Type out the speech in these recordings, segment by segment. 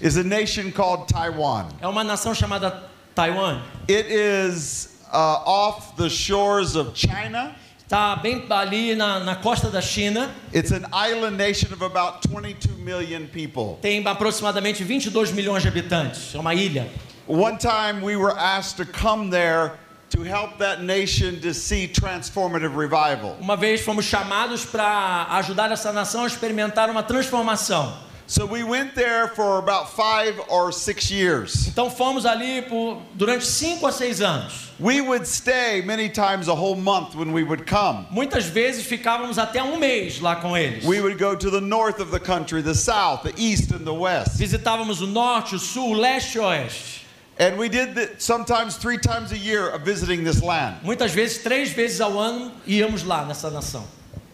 is a nation called Taiwan. é uma nação chamada Taiwan. It is uh, off the shores of China. Está bem ali na, na costa da China. It's an island nation of about 22 million people. Tem aproximadamente 22 milhões de habitantes. É uma ilha. One time we were asked to come there to help that nation to see transformative revival. Uma vez fomos chamados para ajudar essa nação a experimentar uma transformação. So we went there for about five or six years. Então fomos ali por, durante cinco a seis anos. We would stay many times a whole month when we would come. Muitas vezes ficávamos até um mês lá com eles. We would go to the north of the country, the south, the east, and the west. Visitávamos o norte, o sul, o leste e o oeste. And we did that sometimes three times a year of visiting this land. Muitas vezes, três vezes ao ano, íamos lá nessa nação.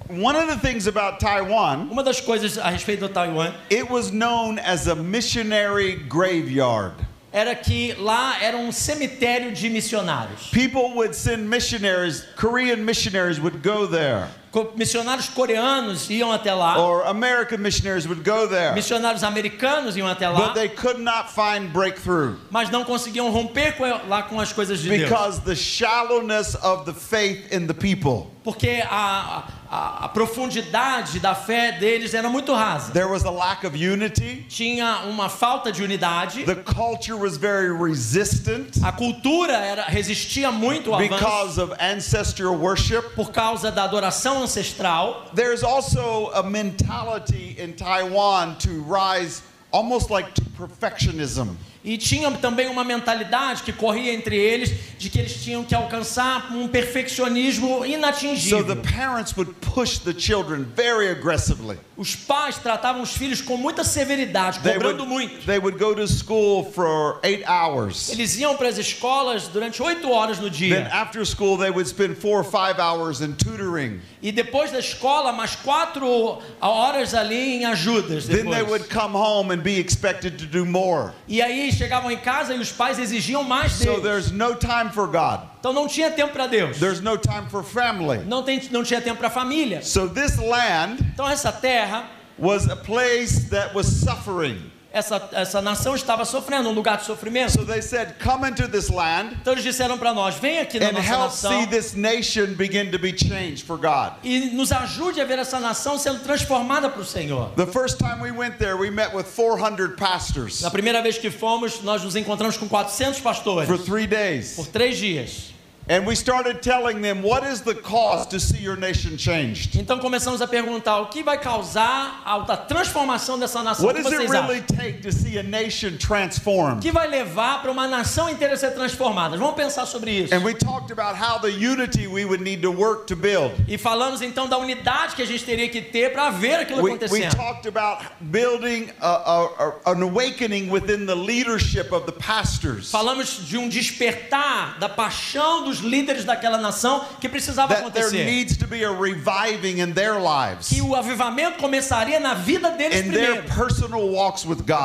One of the things about Taiwan, Uma das coisas a respeito do Taiwan it was known as a missionary graveyard. era que lá era um cemitério de missionários. People would send missionaries, Korean missionaries would go there, Missionários coreanos iam até lá, or American missionaries would go there, missionários americanos iam até lá, but they could not find breakthrough mas não conseguiam romper com, lá com as coisas de Deus. because the shallowness of the faith in the people. Porque a, a, a profundidade da fé deles era muito rasa. There was a lack of unity. Tinha uma falta de unidade. The culture was very resistant A cultura era, resistia muito ao avanço because of ancestral worship. por causa da adoração ancestral. There's also a mentality in Taiwan to rise almost like to perfectionism. E tinha também uma mentalidade que corria entre eles de que eles tinham que alcançar um perfeccionismo So the inatingível. parents would push the children very aggressively. Os pais tratavam os filhos com muita severidade, They cobrando would, muito. they would go to school for eight hours. Eles iam para as escolas durante oito horas no Then dia. after school, they would spend four or five hours in tutoring. E depois da escola, mais quatro horas ali em ajudas. Then they depois. would come home and be expected to do more. E aí chegavam em casa e os pais exigiam mais So deles. there's no time for God. Então não tinha tempo para Deus. There's no time for family. Não, tem, não tinha tempo para família. So this land Então essa terra, was a place that was suffering. essa, essa nação estava sofrendo, um lugar de sofrimento. So they said, Come into this land Então eles disseram para nós: vem aqui na and nossa help see nação this nation begin to be changed for God. e nos ajude a ver essa nação sendo transformada para o Senhor. The first time we went there, we met with 400 pastors Na primeira vez que fomos, nós nos encontramos com 400 pastores for three days. por três dias. And we started telling them, What is the cost to see your nation changed? Então começamos a perguntar o que vai causar a transformação dessa nação. O What does it really acham? take to see a nation O transformed? que vai levar para uma nação inteira ser transformada? Vamos pensar sobre isso. And we talked about how the unity we would need to work to build. E falamos então da unidade que a gente teria que ter para ver aquilo We, we acontecendo. talked about building a, a- a- an awakening within the leadership of the pastors. Falamos de um despertar da paixão dos líderes daquela nação que precisava acontecer. needs to be a reviving in their lives, Que o avivamento começaria na vida deles in primeiro,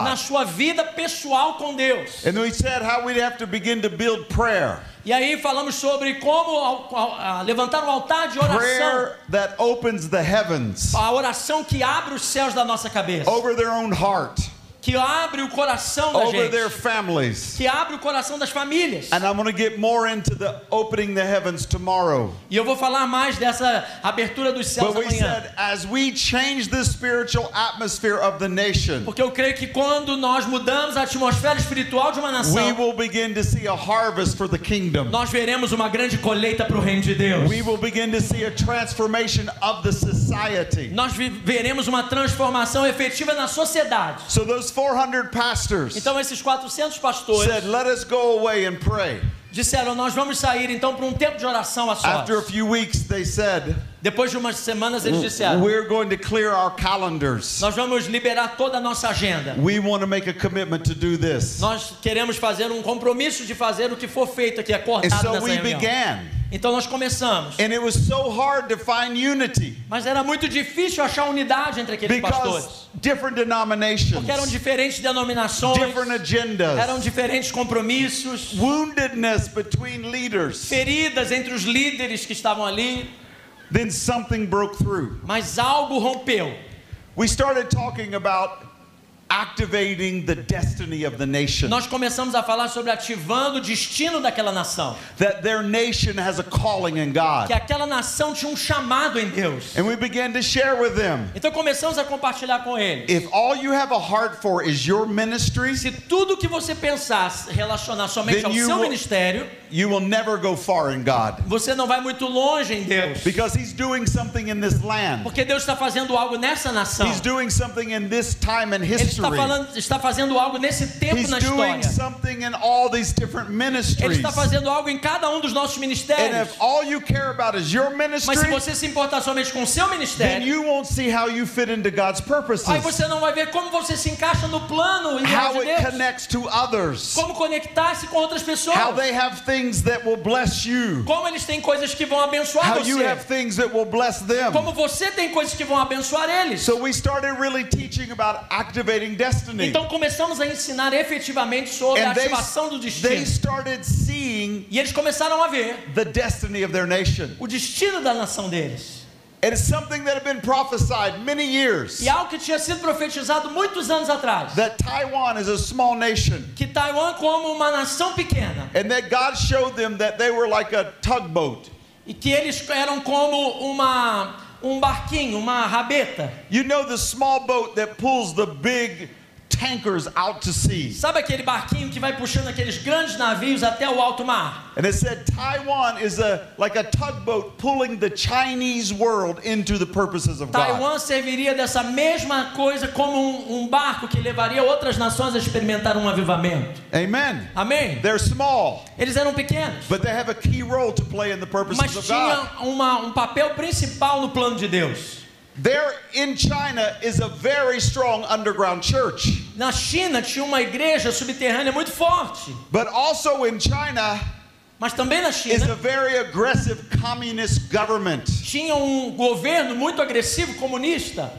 na sua vida pessoal com Deus. And we said how we'd have to begin to build prayer. E aí falamos sobre como levantar um altar de oração, Prayer that opens the heavens a oração que abre os céus da nossa cabeça, over their own heart, que abre o coração da gente, que abre o coração das famílias. And I'm going to get more into the opening the heavens tomorrow. E eu vou falar mais dessa abertura dos céus But amanhã. said, Porque eu creio que quando nós mudamos a atmosfera espiritual de uma nação, will begin to see a harvest for the kingdom. nós veremos uma grande colheita para o reino de Deus. We will begin to see a transformation of the society. Nós veremos uma transformação efetiva na sociedade. So those 400 pastors Então esses 400 pastores said, let us go away and pray. disseram: Nós vamos sair então para um tempo de oração a sós. After a few weeks, they said, Depois de umas semanas eles disseram: we're going to clear our calendars. Nós vamos liberar toda a nossa agenda. We want to make a commitment to do this. Nós queremos fazer um compromisso de fazer o que for feito aqui And acordado so nessa we reunião. began. Então nós começamos. And it was so hard to find unity Mas era muito difícil achar unidade entre aqueles pastores. because different denominations, Porque eram diferentes denominações, different eram agendas, diferentes compromissos, woundedness between leaders. feridas entre os líderes que estavam ali, Then something broke through. mas algo rompeu. We started talking about activating the destiny of the nation. nós começamos a falar sobre ativando o destino daquela nação. That their nation has a calling in God. Que aquela nação tinha um chamado em Deus. And we began to share with them. Então começamos a compartilhar com eles. If all you have a heart for is your ministry, Se tudo que você pensar relacionar somente ao you seu will- ministério, you will never go far in God. você não vai muito longe em Deus. Because He's doing something in this land. Porque Deus está fazendo algo nessa nação. He's doing something in this time in Ele está, falando, está fazendo algo nesse tempo He's na doing história. something in all these different Ele está fazendo algo em cada um dos nossos And ministérios. if all you care about is your Mas se ministry, você se importar somente com o seu then ministério, you won't see how you fit into God's purposes, aí você não vai ver como você se encaixa no plano ideal how de it Deus. connects to others, Como conectar-se com outras pessoas. how they have things that will bless you, Como eles têm coisas que vão abençoar how you have você. things that will bless them. Como você tem coisas que vão abençoar eles. So we started really teaching about activating destiny. Então começamos a ensinar efetivamente sobre a And they, ativação do they destino. started seeing E eles começaram a ver the destiny of their nation. o destino da nação deles. It is something that had been prophesied many years E algo que tinha sido profetizado muitos anos atrás. that Taiwan is a small nation Que Taiwan como uma nação pequena. and that God showed them that they were like a tugboat. E que eles eram como uma, um barquinho, uma rabeta. You know the small boat that pulls the big tankers out to sea. Sabe aquele barquinho que vai puxando aqueles grandes navios até o alto mar? And it said Taiwan is a like a tugboat pulling the Chinese world into the purposes of God. Taiwan serviria dessa mesma coisa como um, um barco que levaria outras nações a experimentar um avivamento. Amen. Amém? They're small, Eles eram pequenos, but they have a key role to play in the purposes mas of God. tinham uma, um papel principal no plano de Deus. There in China is a very strong underground church. Na China tinha uma igreja subterrânea muito forte, But also in China mas também na China is a very aggressive communist government. tinha um governo muito agressivo comunista.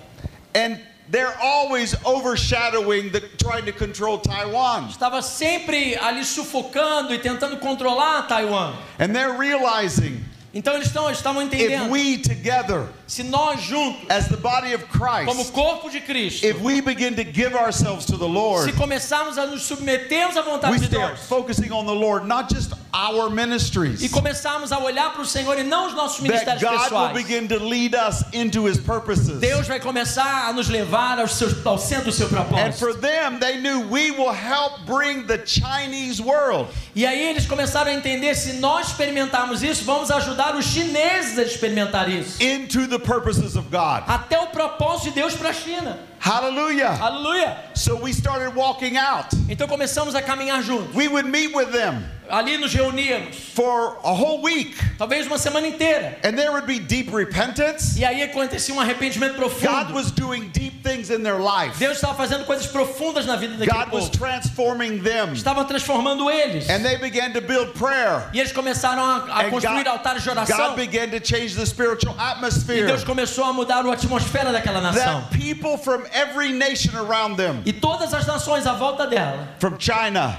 And they're always overshadowing the trying to control Taiwan. Estava sempre ali sufocando e tentando controlar Taiwan. And they're realizing Então eles estão, estavam if entendendo, we together se nós juntos, as the body of como Christ corpo de Cristo, if we begin to give ourselves to the se Lord, começarmos a nos submetermos à vontade we de start Deus focusing on the Lord, not just our e ministries. começarmos a olhar para o Senhor e não os nossos That ministérios God will pessoais, begin to lead us into his purposes. Deus vai começar a nos levar ao, seu, ao centro do seu And for propósito. them, they knew we will help bring the Chinese world E aí eles começaram a entender: se nós experimentarmos isso, vamos ajudar os chineses a experimentar isso. into the purposes of God. Até o propósito de Deus para a China. Hallelujah. Aleluia! So we started walking out. Então começamos a caminhar juntos. We would meet with them Ali nos reuníamos, for a whole week, talvez uma semana inteira. and there would be deep repentance. E aí acontecia um arrependimento God profundo. was doing deep things in their life. Deus estava fazendo coisas profundas na vida daquele God was povo. transforming them. Estavam transformando eles. And they began to build prayer. E eles começaram a, a construir God, altares de oração. God began to change the spiritual E atmosphere. Deus começou a mudar a atmosfera daquela nação. That people from every nation around them, E todas as nações à volta dela, from China,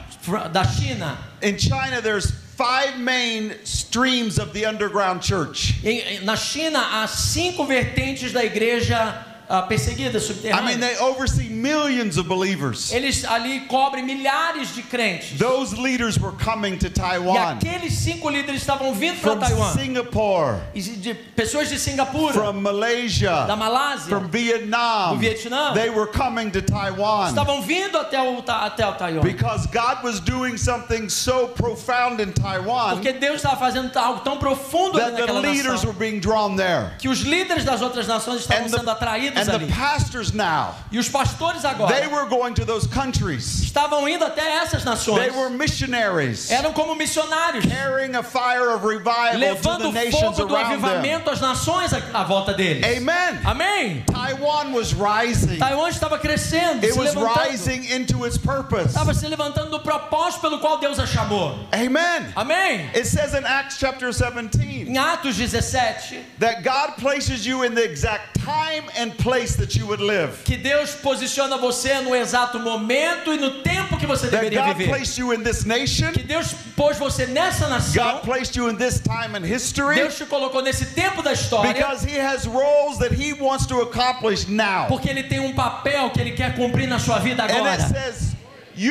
da China, in China, there's five main streams of the underground church. na China há cinco vertentes da igreja ah, perseguida, I mean, subterrânea. they oversee millions of believers. Eles ali cobrem milhares de crentes. Those leaders were coming to E Taiwan aqueles cinco líderes estavam vindo para from Taiwan. Singapore, E de pessoas de Singapura, from da Malaysia, Malásia, from Vietnam. do Vietnã, They were coming to Taiwan estavam vindo até o, até o Taiwan. because God was doing something so profound in Taiwan Porque Deus estava fazendo algo tão profundo ali that the naquela leaders were nação. being drawn there. Que os líderes das outras nações estavam sendo the, and the ali. pastors now, E os pastores they agora were going to those countries. estavam indo até essas They nações. were missionaries Eram como missionários, carrying a fire of revival to levando the o nations fogo do them. avivamento às nações à à volta deles. Amen. Amém? Taiwan was rising. Taiwan estava crescendo, It se was levantando. rising into its purpose. Estava se levantando do propósito pelo qual Deus a chamou. Amen. Amém? It says in Acts chapter 17 Em Atos 17, that God places you in the exact time and place that you would live. que Deus posiciona você no exato momento e no tempo que você that deveria God viver. placed you in this nation, Que Deus pôs você nessa nação. God placed you in this time in history, Deus te colocou nesse tempo da história. because He has roles that He wants to accomplish now. Porque Ele tem um papel que Ele quer cumprir na sua vida And it agora. says, A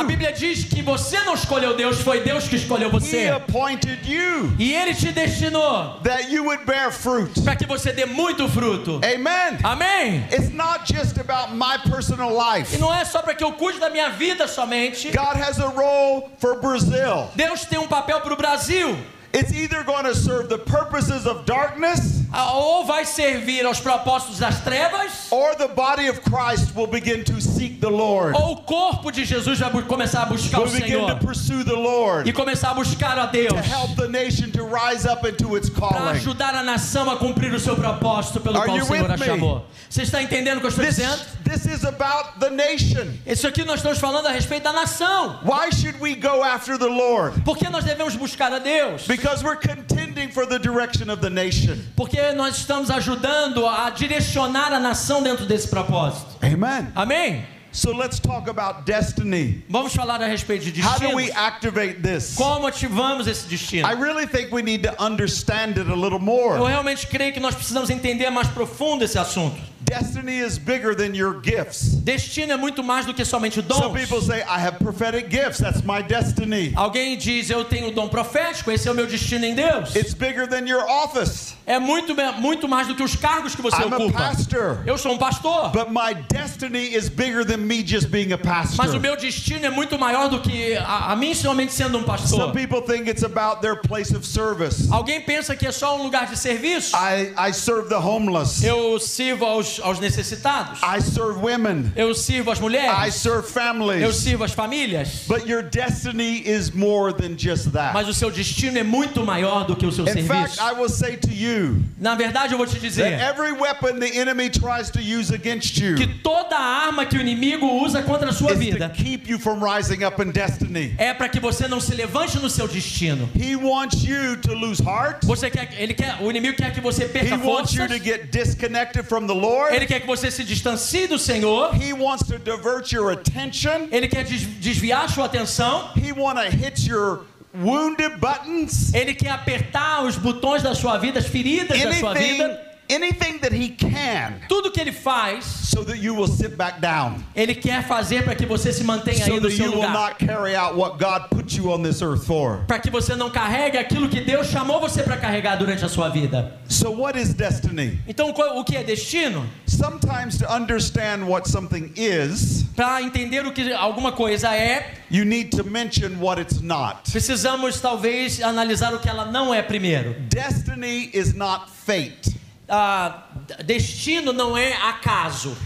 you. Bíblia diz que você não escolheu Deus, foi Deus que escolheu He você. appointed you E Ele te destinou that you would bear fruit. para que você dê muito fruto. Amen. Amém? It's not just about my personal life. E não é só para que eu cuide da minha vida somente. God has a role for Brazil. Deus tem um papel para o Brasil. It's either going to serve the purposes of darkness Ah, Ou vai servir aos propósitos das trevas, or the body of Christ will begin to seek the Lord. ou o corpo de Jesus vai começar a buscar o Will begin Senhor to pursue the Lord. e começar a buscar a Deus To help the nation to rise up into its para calling. ajudar a nação a cumprir o seu propósito pelo Are qual o Senhor a chamou. Você está entendendo o que eu estou This, dizendo? this is about the nation. Isso aqui nós estamos falando a respeito da nação. Why should we go after the Lord? Por que nós devemos buscar a Deus? Because we're contending for the direction of the nation. Porque nós estamos ajudando a direcionar a nação dentro desse propósito. Amen. Amém? So let's talk about destiny. Vamos falar a respeito de How do we destino. activate this? Como ativamos esse destino? I really think we need to understand it a little Eu more. realmente creio que nós precisamos entender mais profundo esse assunto. Destiny is bigger than your gifts. Destino é muito mais do que somente Some people dons. say, I have prophetic gifts. That's my destiny. Alguém diz, eu tenho dom profético, esse é o meu destino em Deus. It's bigger than your office. É muito, muito mais do que os cargos que você I'm a ocupa. pastor. Eu sou um pastor. But my destiny is bigger than me just being a Mas o pastor. meu destino é muito maior do que a, a mim somente sendo um Some pastor. people think it's about their place of service. Alguém pensa que é só um lugar de serviço? I, I serve the homeless. Eu sirvo aos, aos necessitados. I serve women. Eu sirvo as I mulheres. serve Eu families. sirvo as famílias. But your destiny is more than just that. Mas o seu destino é muito maior do que o seu In fact, serviço. I will say to you Na verdade, eu vou te that dizer every weapon the enemy tries to use against you que toda arma que o inimigo usa contra a sua vida keep you from rising up in destiny. é para que você não se levante no seu destino. He wants you to lose heart. Você quer, ele quer, o inimigo quer que você He perca wants you forças. to get disconnected from the Lord. Ele quer que você se distancie do Senhor. He wants to divert your attention. Ele quer des- desviar sua atenção. He want to hit your wounded buttons. Ele quer apertar os botões da sua vida, as feridas da sua Anything, vida. Anything that he can Tudo que ele faz, so that you will sit back down. ele quer fazer para que você se mantenha So aí no that seu you will lugar. not carry out what God put you on this earth for. Para que você não carregue aquilo que Deus chamou você para carregar durante a sua vida. So what is destiny? Então, o que é destino? Sometimes to understand what something is, Para entender o que alguma coisa é, you need to mention what it's not. precisamos talvez analisar o que ela não é primeiro. Destiny is not fate. Ah, destino não é acaso.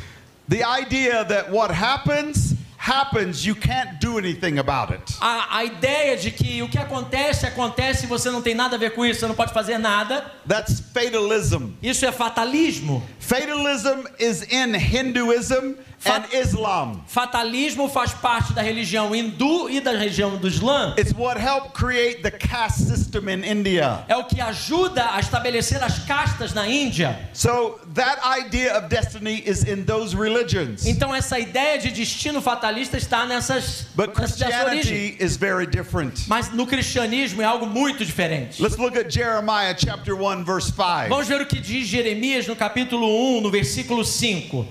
The idea that what happens, happens, you can't do anything about it. A, a ideia de que o que acontece, acontece e você não tem nada a ver com isso, você não pode fazer nada, That's fatalism. isso é fatalismo. Fatalism is in Hinduism and Islam. Fatalismo faz parte da religião hindu e da religião do Islã. It's what helped create the caste system in India. É o que ajuda a estabelecer as castas na Índia. So that idea of destiny is in those religions. Então essa ideia de destino fatalista está nessas, But. Christianity is very different. Mas no cristianismo é algo muito diferente. Let's look at Jeremiah chapter 1 verse 5. Vamos ver o que diz Jeremias no capítulo 1, Um, no versículo 5.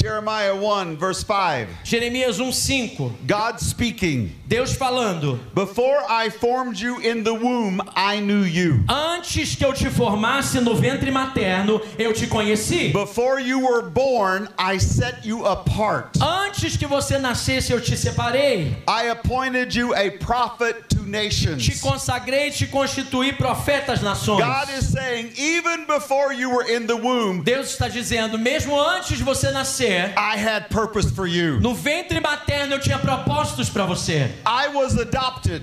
Jeremiah 1 verse 5. Jeremias um, 1, 5. God speaking, Deus falando: Before I formed you in the womb, I knew you. Antes que eu te formasse no ventre materno, eu te conheci. Before you were born, I set you apart. Antes que você nascesse, eu te separei. I appointed you a prophet to Te nations. consagrei, te constituí profeta às nações. God is saying, even before you were in the womb, Deus está dizendo, mesmo antes de você nascer, I had purpose for you. no ventre materno eu tinha propósitos para você. I was adopted.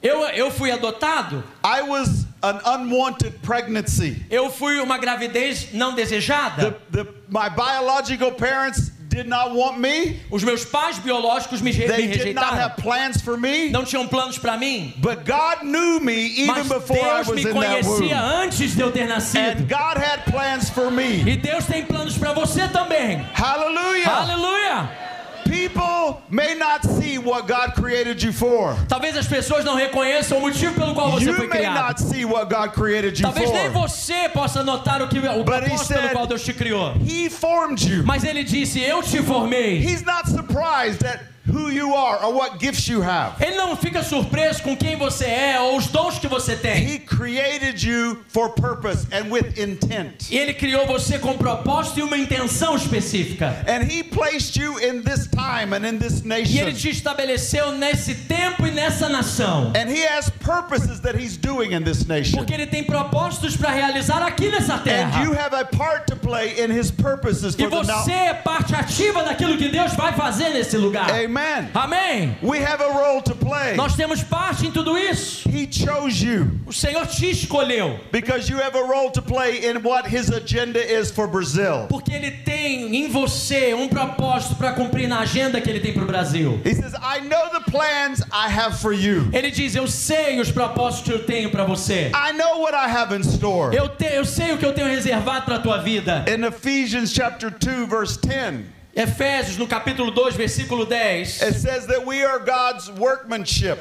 Eu, eu fui adotado, I was an unwanted pregnancy. eu fui uma gravidez não desejada. The, the, my biological parents did not want me. Os meus pais biológicos me, re- me They did not rejeitaram. have plans for me. Não tinham planos para mim. But God knew me even Mas before I Deus was me in that womb. conhecia antes de eu ter nascido. And God had plans for me. E Deus tem planos para você também. Hallelujah people may not see what God created you for. Talvez as pessoas não reconheçam o motivo pelo qual você you foi criado. May not see what God created you Talvez for. nem você possa notar o que o propósito pelo qual Deus te criou. He formed you. Mas ele disse, eu te formei. He's not surprised that who you are or what gifts you have. Ele não fica surpreso com quem você é ou os dons que você tem. He created you for purpose and with intent. E ele criou você com propósito e uma intenção específica. And he placed you in this time and in this E ele nation. te estabeleceu nesse tempo e nessa nação. And he has purposes that he's doing in this nation. Porque ele tem propósitos para realizar aqui nessa And you terra. have a part to play in his purposes E for the você é parte ativa daquilo que Deus vai fazer nesse lugar. Amen. Amém. We have a role to play. Nós temos parte em tudo isso. He chose you O Senhor te escolheu. because you have a role to play in what his agenda is for Brazil. Porque ele tem em você um propósito para cumprir na agenda que ele tem para o Brasil. He says, I know the plans I have for you. Ele diz: Eu sei os propósitos que eu tenho para você. I know what I have in store. Eu, te, eu sei o que eu tenho reservado para a tua vida. In Ephesians chapter 2 verse 10, Efésios, no capítulo 2, versículo 10. it says that we are God's workmanship.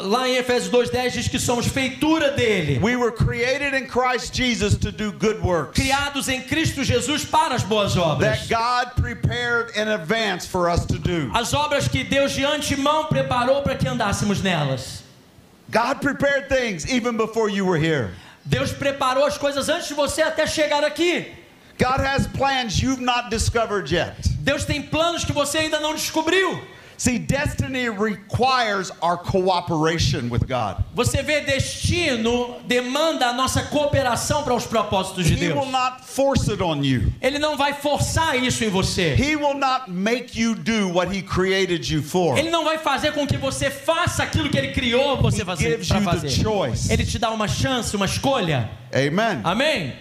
Lá em Efésios 2, 10 diz que somos feitura dele. We were created in Christ Jesus to do good works Criados em Cristo Jesus para as boas obras. that God prepared in advance for us to do. As obras que Deus de antemão preparou para que andássemos nelas. God prepared things even before you were here. Deus preparou as coisas antes de você até chegar aqui. God has plans you've not discovered yet. Deus tem planos que você ainda não descobriu. See, destiny requires our cooperation with God. Você vê, destino demanda a nossa cooperação para os propósitos de He Deus. will not force it on you. Ele não vai forçar isso em você. He will not make you do what he created you for. Ele não vai fazer com que você faça aquilo que ele criou você He fazer, para fazer. choice. Ele te dá uma chance, uma escolha. Amen. Amém?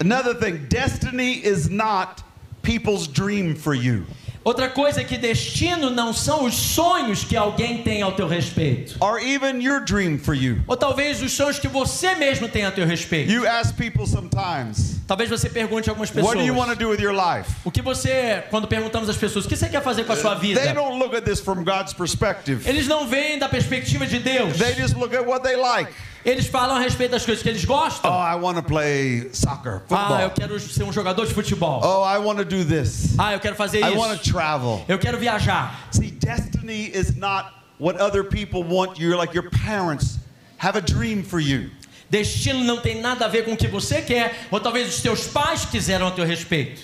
Another thing, destiny is not people's dream for you. Outra coisa é que destino não são os sonhos que alguém tem ao teu respeito. Or even your dream for you. Ou talvez os sonhos que você mesmo tem a teu respeito. You ask people sometimes, Talvez você pergunte a algumas pessoas. what do you want to do with your life? O que você, quando perguntamos às pessoas, o que você quer fazer com a sua vida? They don't look at this from God's perspective. Eles não veem da perspectiva de Deus. They just look at what they like. Eles falam a respeito das coisas que eles Oh, gostam. I want to play soccer, Ah, eu football. quero ser um jogador de futebol. Oh, I want to do this. Ah, eu quero fazer I want to isso. travel. Eu quero viajar. See, destiny is not what other people want you, like your parents have a dream for you. Destino não tem nada a ver com o que você quer, ou talvez os teus pais quiseram a teu respeito.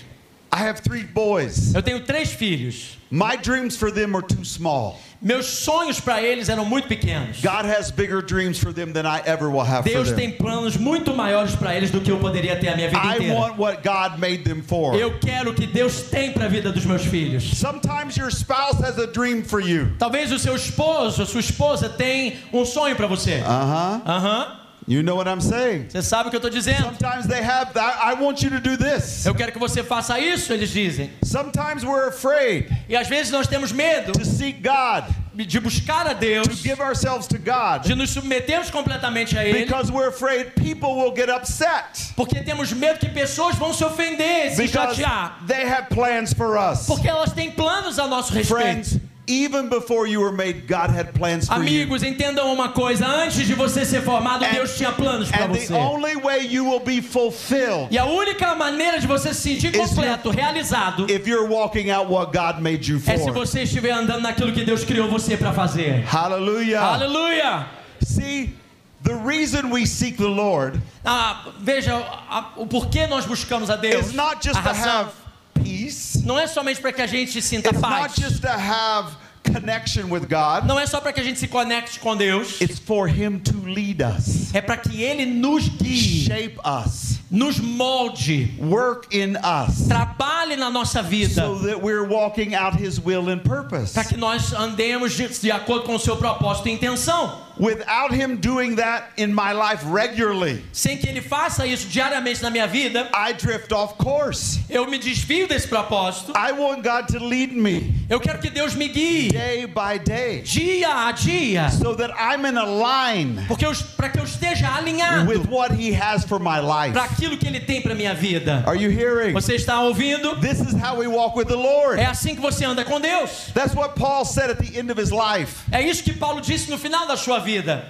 I have three boys. Eu tenho três filhos. My dreams for them are too small. Meus sonhos para eles eram muito pequenos. God has bigger dreams for them than I ever will have for Deus them. tem planos muito maiores para eles do que eu poderia ter a minha vida I inteira. want what God made them for. Eu quero o que Deus tem para a vida dos meus filhos. Sometimes your spouse has a dream for you. Talvez o seu esposo, a sua esposa tem um sonho para você. Uh huh. Aham. You know what I'm saying. Você sabe o que eu estou dizendo? Sometimes they have that. I want you to do this. Eu quero que você faça isso, eles dizem. Sometimes we're afraid E às vezes nós temos medo to seek God, de buscar a to Deus, give ourselves to God, de nos submetermos completamente a Ele, because we're afraid people will get upset porque temos medo que pessoas vão se ofender, se because chatear, they have plans for us. porque elas têm planos a nosso respeito. Friends, even before you were made, God had plans for you. Amigos, entendam uma coisa: antes de você ser formado, And- Deus tinha planos para And the você. only way you will be fulfilled E a única maneira de você se sentir Is completo, realizado, if you're walking out what God made you é se for. você estiver andando naquilo que Deus criou você para fazer. Hallelujah. Aleluia! See, the reason we seek the Lord Ah, veja, a- o porquê nós buscamos a Deus. is not just to have peace, não é somente para que a gente sinta it's paz. not just to have connection with God, Não é só para que a gente se conecte com Deus. it's for Him to lead us, É para que Ele nos guie, shape us, nos molde, work in us, trabalhe na nossa vida. so that we're walking out His will and purpose. Para que nós andemos de, de acordo com o seu propósito e intenção. Without Him doing that in my life regularly, Sem que Ele faça isso diariamente na minha vida, I drift off course. eu me desvio desse propósito. I want God to lead me Eu quero que Deus me guie day by day dia a dia. so that I'm in a line Porque para que eu esteja alinhado with what He has for my life. para aquilo que Ele tem para minha vida. Are you hearing? Você está ouvindo? This is how we walk with the Lord. É assim que você anda com Deus. That's what Paul said at the end of his life. É isso que Paulo disse no final da sua vida.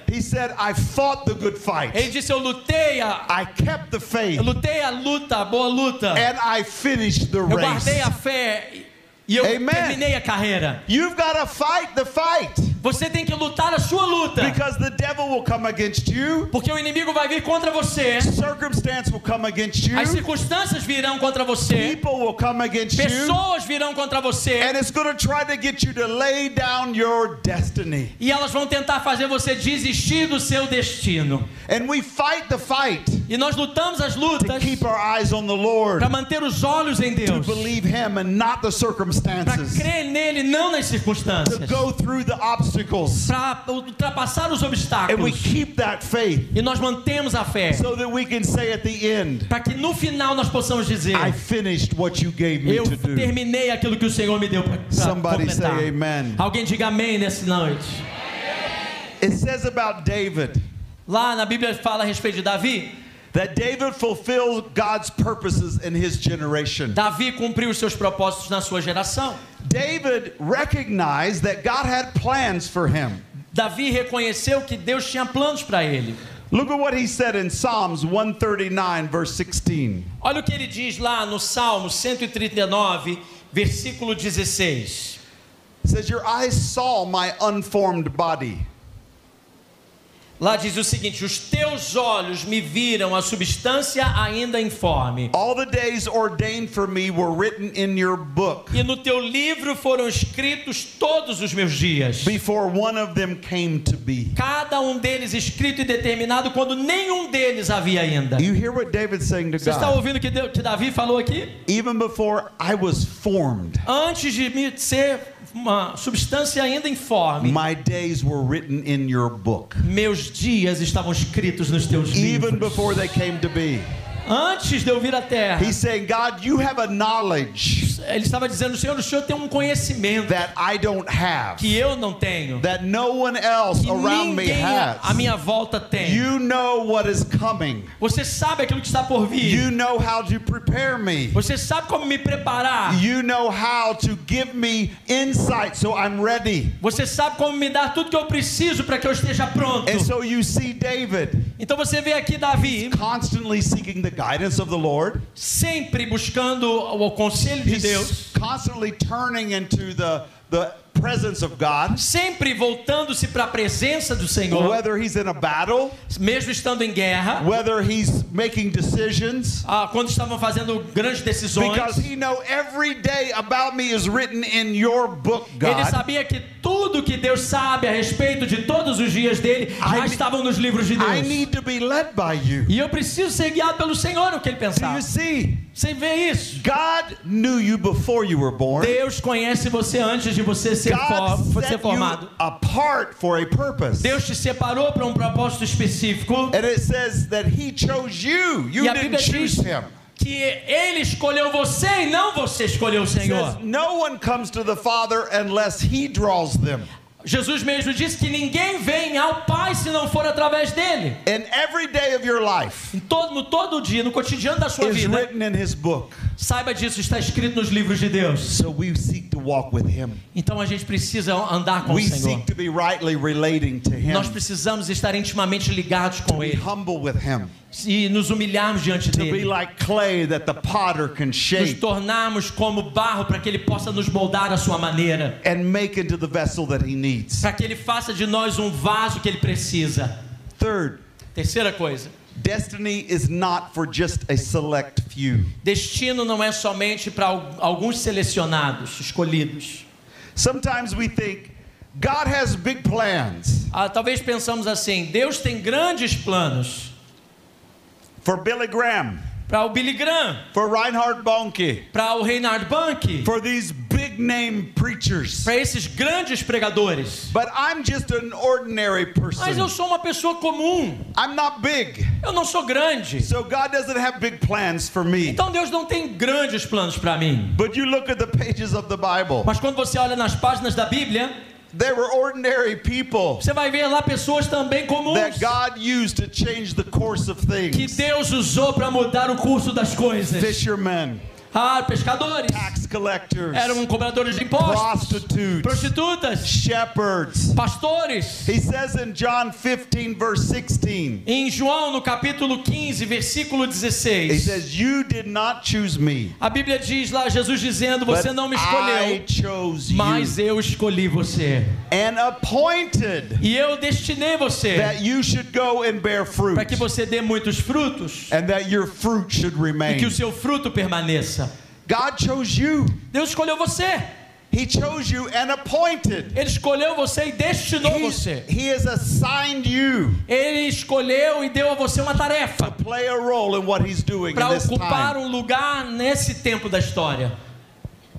He said, I fought the good fight. Ele disse: Eu lutei a, I kept the faith eu lutei a luta, a boa luta. and I finished the Eu race. guardei a fé e eu Amen. terminei a carreira. You've got to fight the fight Você tem que lutar a sua luta. because the devil will come against you. Porque o inimigo vai vir contra você. Circumstance will come against you. As circunstâncias virão contra você. People will come against you. Pessoas virão contra você. And it's going to try to get you to lay down your destiny. E elas vão tentar fazer você desistir do seu destino. And we fight the fight E nós lutamos as to lutas keep our eyes on the Lord, para manter os olhos em to Deus. believe Him and not the Para crer nele, não nas to circunstâncias. go through the obstacles. Para ultrapassar os And we obstáculos. keep that faith E nós mantemos a fé. so that we can say at the end, Para que no final nós possamos dizer: I finished what you gave me Eu to do. terminei aquilo que o Senhor me deu para Somebody completar. say amen. Alguém diga amém nessa noite. It says about David Lá na Bíblia fala a respeito de Davi. That David fulfilled God's purposes in his generation. Davi cumpriu os seus propósitos na sua geração. David recognized that God had plans for him. Davi reconheceu que Deus tinha planos para ele. Look at what he said in Psalms 139, verse 16. Olha o que ele diz lá no Salmo 139, versículo 16. It says, Your eyes saw my unformed body. Lá diz o seguinte: Os teus olhos me viram a substância ainda informe. All the days ordained for me were written in your book E no teu livro foram escritos todos os meus dias. before one of them came to be. Cada um deles escrito e determinado quando nenhum deles havia ainda. You hear what David's saying to Você está ouvindo o que, que Davi falou aqui? Even before I was formed, Antes de me ser uma substância ainda informe, my days were written in your book. meus dias estavam escritos nos teus Even livros. before they came to be. Antes de eu vir à terra, He's saying, God, you have a knowledge ele estava dizendo: Senhor, o Senhor tem um conhecimento that I don't have, que eu não tenho, that no one else que around me ninguém à has. minha volta tem. You know what is coming. Você sabe aquilo que está por vir. You know how to prepare me. Você sabe como me preparar. You know how to give me insight so I'm ready. Você sabe como me dar tudo que eu preciso para que eu esteja pronto. And so you see David Então você vê aqui Davi constantly seeking the guidance of the Lord. sempre buscando o conselho de Deus, constantly turning into the, the God. sempre voltando-se para a presença do Senhor, Whether he's in a battle, mesmo estando em guerra, whether he's making decisions, ah, quando estavam fazendo grandes decisões. because he know every day about me is written in your book, Ele sabia que tudo que Deus sabe a respeito de todos os dias dele já I- estavam nos livros de I Deus. need to be led by you. E eu preciso ser guiado pelo Senhor, o que ele pensava. you see? Você vê isso? God knew you before you were born. Deus conhece você antes de você ser, God for, ser formado. apart for a purpose. Deus te separou para um propósito específico. And it says that he chose you. You e didn't choose him. que Ele escolheu você e não você escolheu o Senhor. says no one comes to the Father unless he draws them. Jesus mesmo disse que ninguém vem ao Pai se não for através dele. And every day of your life Em todo, no todo dia, no cotidiano da sua is vida, saiba disso, está escrito nos livros de Deus. So we seek to walk with him. Então a gente precisa andar com We o Senhor. seek to be rightly relating to him. Nós precisamos estar intimamente ligados com Be Ele humble with him. e nos humilharmos diante To be dele. like clay that the potter can Nos shape tornarmos como barro para que Ele possa nos moldar à sua maneira. and make into the vessel that he needs. Para que Ele faça de nós um vaso que Ele precisa. Third, Terceira coisa. Destiny is not for just a select few. Destino não é somente para al- alguns selecionados, escolhidos. Sometimes we think God has big plans. Ah, talvez pensamos assim: Deus tem grandes planos. For Billy Graham, para o Billy Graham, for Reinhard Bonnke, para o Reinhard Bank, for these big name preachers. para esses grandes pregadores. But I'm just an ordinary Mas eu person. sou uma pessoa comum. I'm not big. Eu não sou grande. So God doesn't have big plans for me. Então Deus não tem grandes planos para mim. But you look at the pages of the Bible, Mas quando você olha nas páginas da Bíblia, there were ordinary people você vai ver lá pessoas também comuns that God used to change the course of que things. Deus usou para mudar o curso das coisas. Fishermen, Ah, pescadores. tax collectors, Eram cobradores de impostos. Prostitutas. shepherds. Pastores. He says in John 15, verse 16, Em João, no capítulo 15, versículo he 16. says, You did not choose me, A Bíblia diz lá, Jesus dizendo: Você não me I escolheu, chose you mas eu escolhi você. and appointed E eu destinei você that you should go and bear fruit para que você dê muitos frutos and that your fruit should e remain. que o seu fruto permaneça. God chose you. Deus escolheu você. He chose you and appointed. Ele escolheu você e destinou He's- você. he has assigned you Ele escolheu e deu a você uma tarefa to play a role in what he's doing in para ocupar um lugar nesse tempo da história.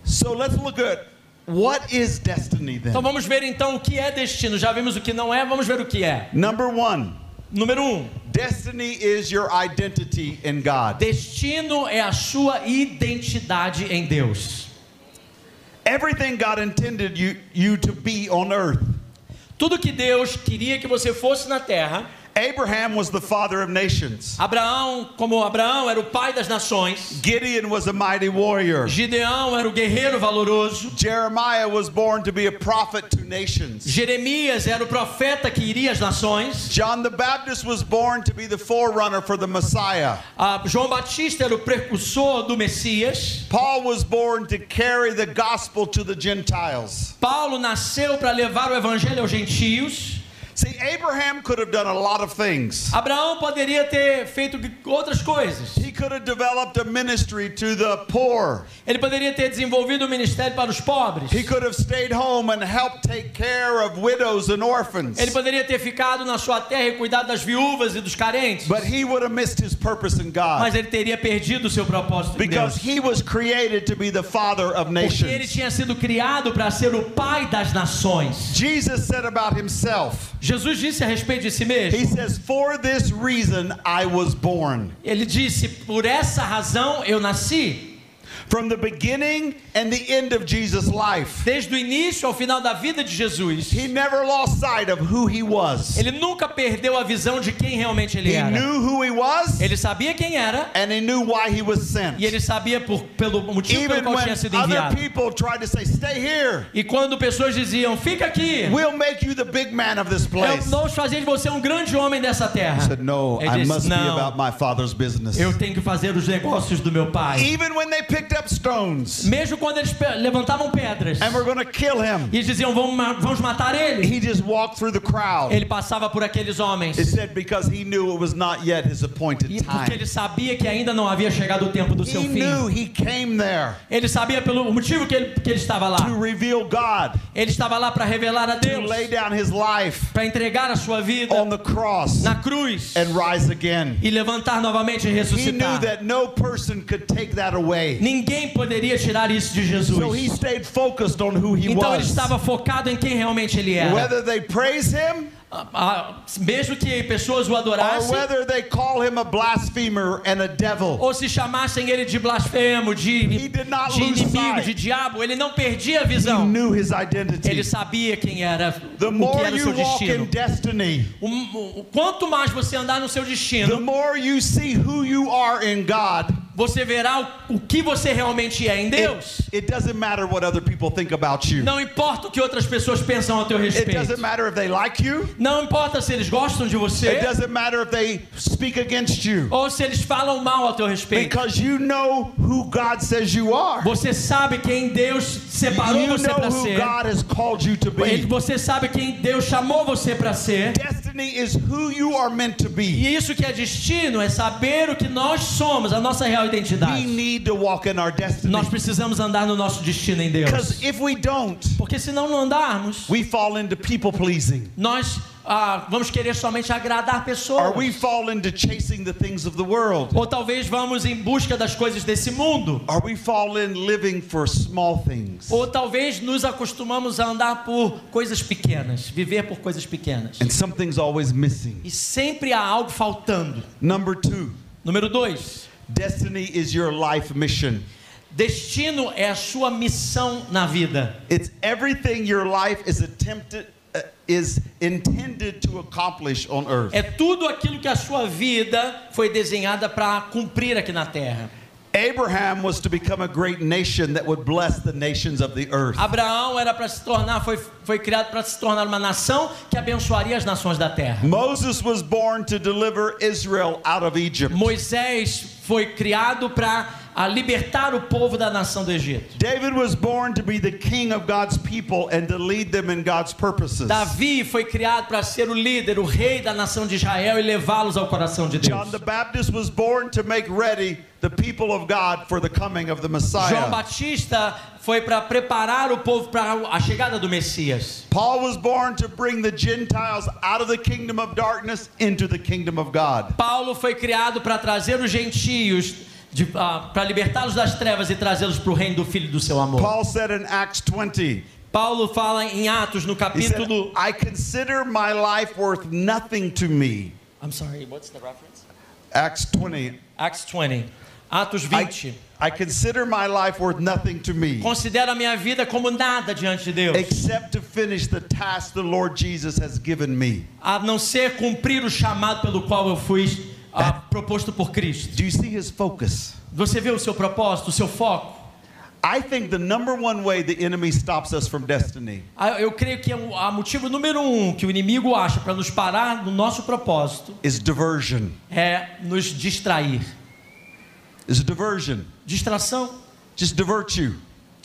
So let's look at what is destiny then. Então vamos ver então o que é destino. Já vimos o que não é, vamos ver o que é. Number one, Número um, destiny is your identity in God. destino é a sua identidade em Deus. Everything God intended you, you to be on earth. Tudo que Deus queria que você fosse na terra, Abraham was the father of nations. Abraão, como Abraão era o pai das nações, Gideon was a mighty warrior. Gideão era o guerreiro valoroso, Jeremiah was born to be a prophet to nations. Jeremias era o profeta que iria às nações, John the Baptist was born to be the forerunner for the Messiah. Ah, João Batista era o precursor do Messias, Paul was born to carry the gospel to the Gentiles. Paulo nasceu para levar o evangelho aos gentios. See, Abraham could have done a lot of things. Abraão poderia ter feito outras coisas. He could have developed a ministry to the poor. Ele poderia ter desenvolvido um ministério para os pobres. He could have stayed home and helped take care of widows and orphans. Ele poderia ter ficado na sua terra e cuidado das viúvas e dos carentes. But he would have missed his purpose in God Mas ele teria perdido o seu propósito em Deus. because he was created to be the father of Porque ele nations. tinha sido criado para ser o pai das nações. Jesus said about himself, Jesus disse a respeito de si He mesmo. says, For this reason I was born. Ele disse: Por essa razão eu nasci. From the beginning and the end of Jesus' life, Desde o início ao final da vida de Jesus. he never lost sight of who he was. Ele nunca perdeu a visão de quem realmente ele He era. knew who he was Ele sabia quem era and he knew why he was sent. e ele sabia por, pelo motivo pelo qual tinha sido other enviado. people tried to say, Stay here, E quando pessoas diziam: Fica aqui, we'll make you the big man of this eu place. vamos fazer de você um grande homem dessa terra. He said, No, Ele I disse, must be "Não, about my father's business. Eu tenho que fazer os negócios do meu pai. Even when they picked up stones Mesmo quando eles levantavam pedras and were going to kill him, e eles diziam: Vamos, vamos matar ele. he just walked through the crowd. Ele passava por aqueles homens. It said because he knew it was not yet his appointed E porque time. ele sabia que ainda não havia chegado o tempo do seu He fim. knew he came there Ele sabia pelo motivo que ele, que ele estava to lá. reveal God, Ele estava lá para revelar a to Deus, lay down his life para entregar a sua vida on the cross na cruz and rise again. e levantar novamente e He knew ressuscitar. that no person could take that away. Ninguém poderia tirar isso de Jesus. So he stayed focused on who he Então ele was. estava focado em quem realmente ele era. Whether they praise him Ah, ah, Mesmo que pessoas o or adorassem whether they call him a blasphemer and a devil. ou se chamassem ele de blasfemo, de, He did not de inimigo, de diabo, ele não perdia a He visão. knew his Ele identity. sabia quem era, The o que era o seu destino. destiny, O, o- quanto mais você andar no seu the destino, more you see who you are in God. Você verá o, o que você realmente é em Deus. It, it doesn't matter what other people think about you. Não importa o que outras pessoas pensam a teu It respeito. doesn't matter if they like you. Não importa se eles gostam de It você doesn't matter if they speak against you. ou se eles falam mal a teu respeito. Because you know who God says you are. Você sabe quem Deus separou You você know para who ser. God has called you to be. Você sabe quem Deus chamou você para ser. Destiny is who you are meant to be. E isso que é destino é saber o que nós somos, a nossa real We identidade. need to walk in our destiny. Nós precisamos andar no nosso destino em Deus. Because if we don't, Porque se não andarmos, we fall into people pleasing. nós ah, vamos querer somente agradar pessoas. Or we fall into chasing the things of the world. Ou talvez vamos em busca das coisas desse mundo. Or we fall in living for small things. Ou talvez nos acostumamos a andar por coisas pequenas, viver por coisas pequenas. And something's always missing. E sempre há algo faltando. Number two, Número dois, destiny is your life mission. destino é a sua missão na vida. It's everything your life is attempted uh, is intended to accomplish on earth. É tudo aquilo que a sua vida foi desenhada para cumprir aqui na terra. Abraham was to become a great nation that would bless the nations of the earth. Abraão era para se tornar, foi, foi criado para se tornar uma nação que abençoaria as nações da terra. Moses was born to deliver Israel out of Egypt. Moisés foi criado para libertar o povo da nação do Egito. David was born to be the king of God's people and to lead them in God's purposes. Davi foi criado para ser o líder, o rei da nação de Israel e levá-los ao coração de Deus. John the Baptist was born to make ready the people of God for the coming of the João Messiah. Batista foi para preparar o povo para a chegada do Messias. Paul was born to bring the Gentiles out of the kingdom of darkness into the kingdom of God. Paulo foi criado para trazer os gentios, de- ah, para libertá-los das trevas e trazê-los para o reino do Filho do seu amor. Paul said in Acts 20, Paulo fala em Atos, no he said, capítulo. I consider my life worth nothing to me. I'm sorry, what's the reference? Acts 20. Acts 20. Atos I, 20. I consider my life worth nothing to me Considero a minha vida como nada diante de Deus, except to finish the task the Lord Jesus has given me. a não ser cumprir o chamado pelo qual eu fui ah, proposto por Cristo. Do you see his focus? Você vê o seu propósito, o seu foco? I think the number one way the enemy stops us from destiny Ah, Eu creio que o a motivo número um que o inimigo acha para nos parar no nosso propósito is diversion. é nos distrair. Is diversion. Distração, Just divert you.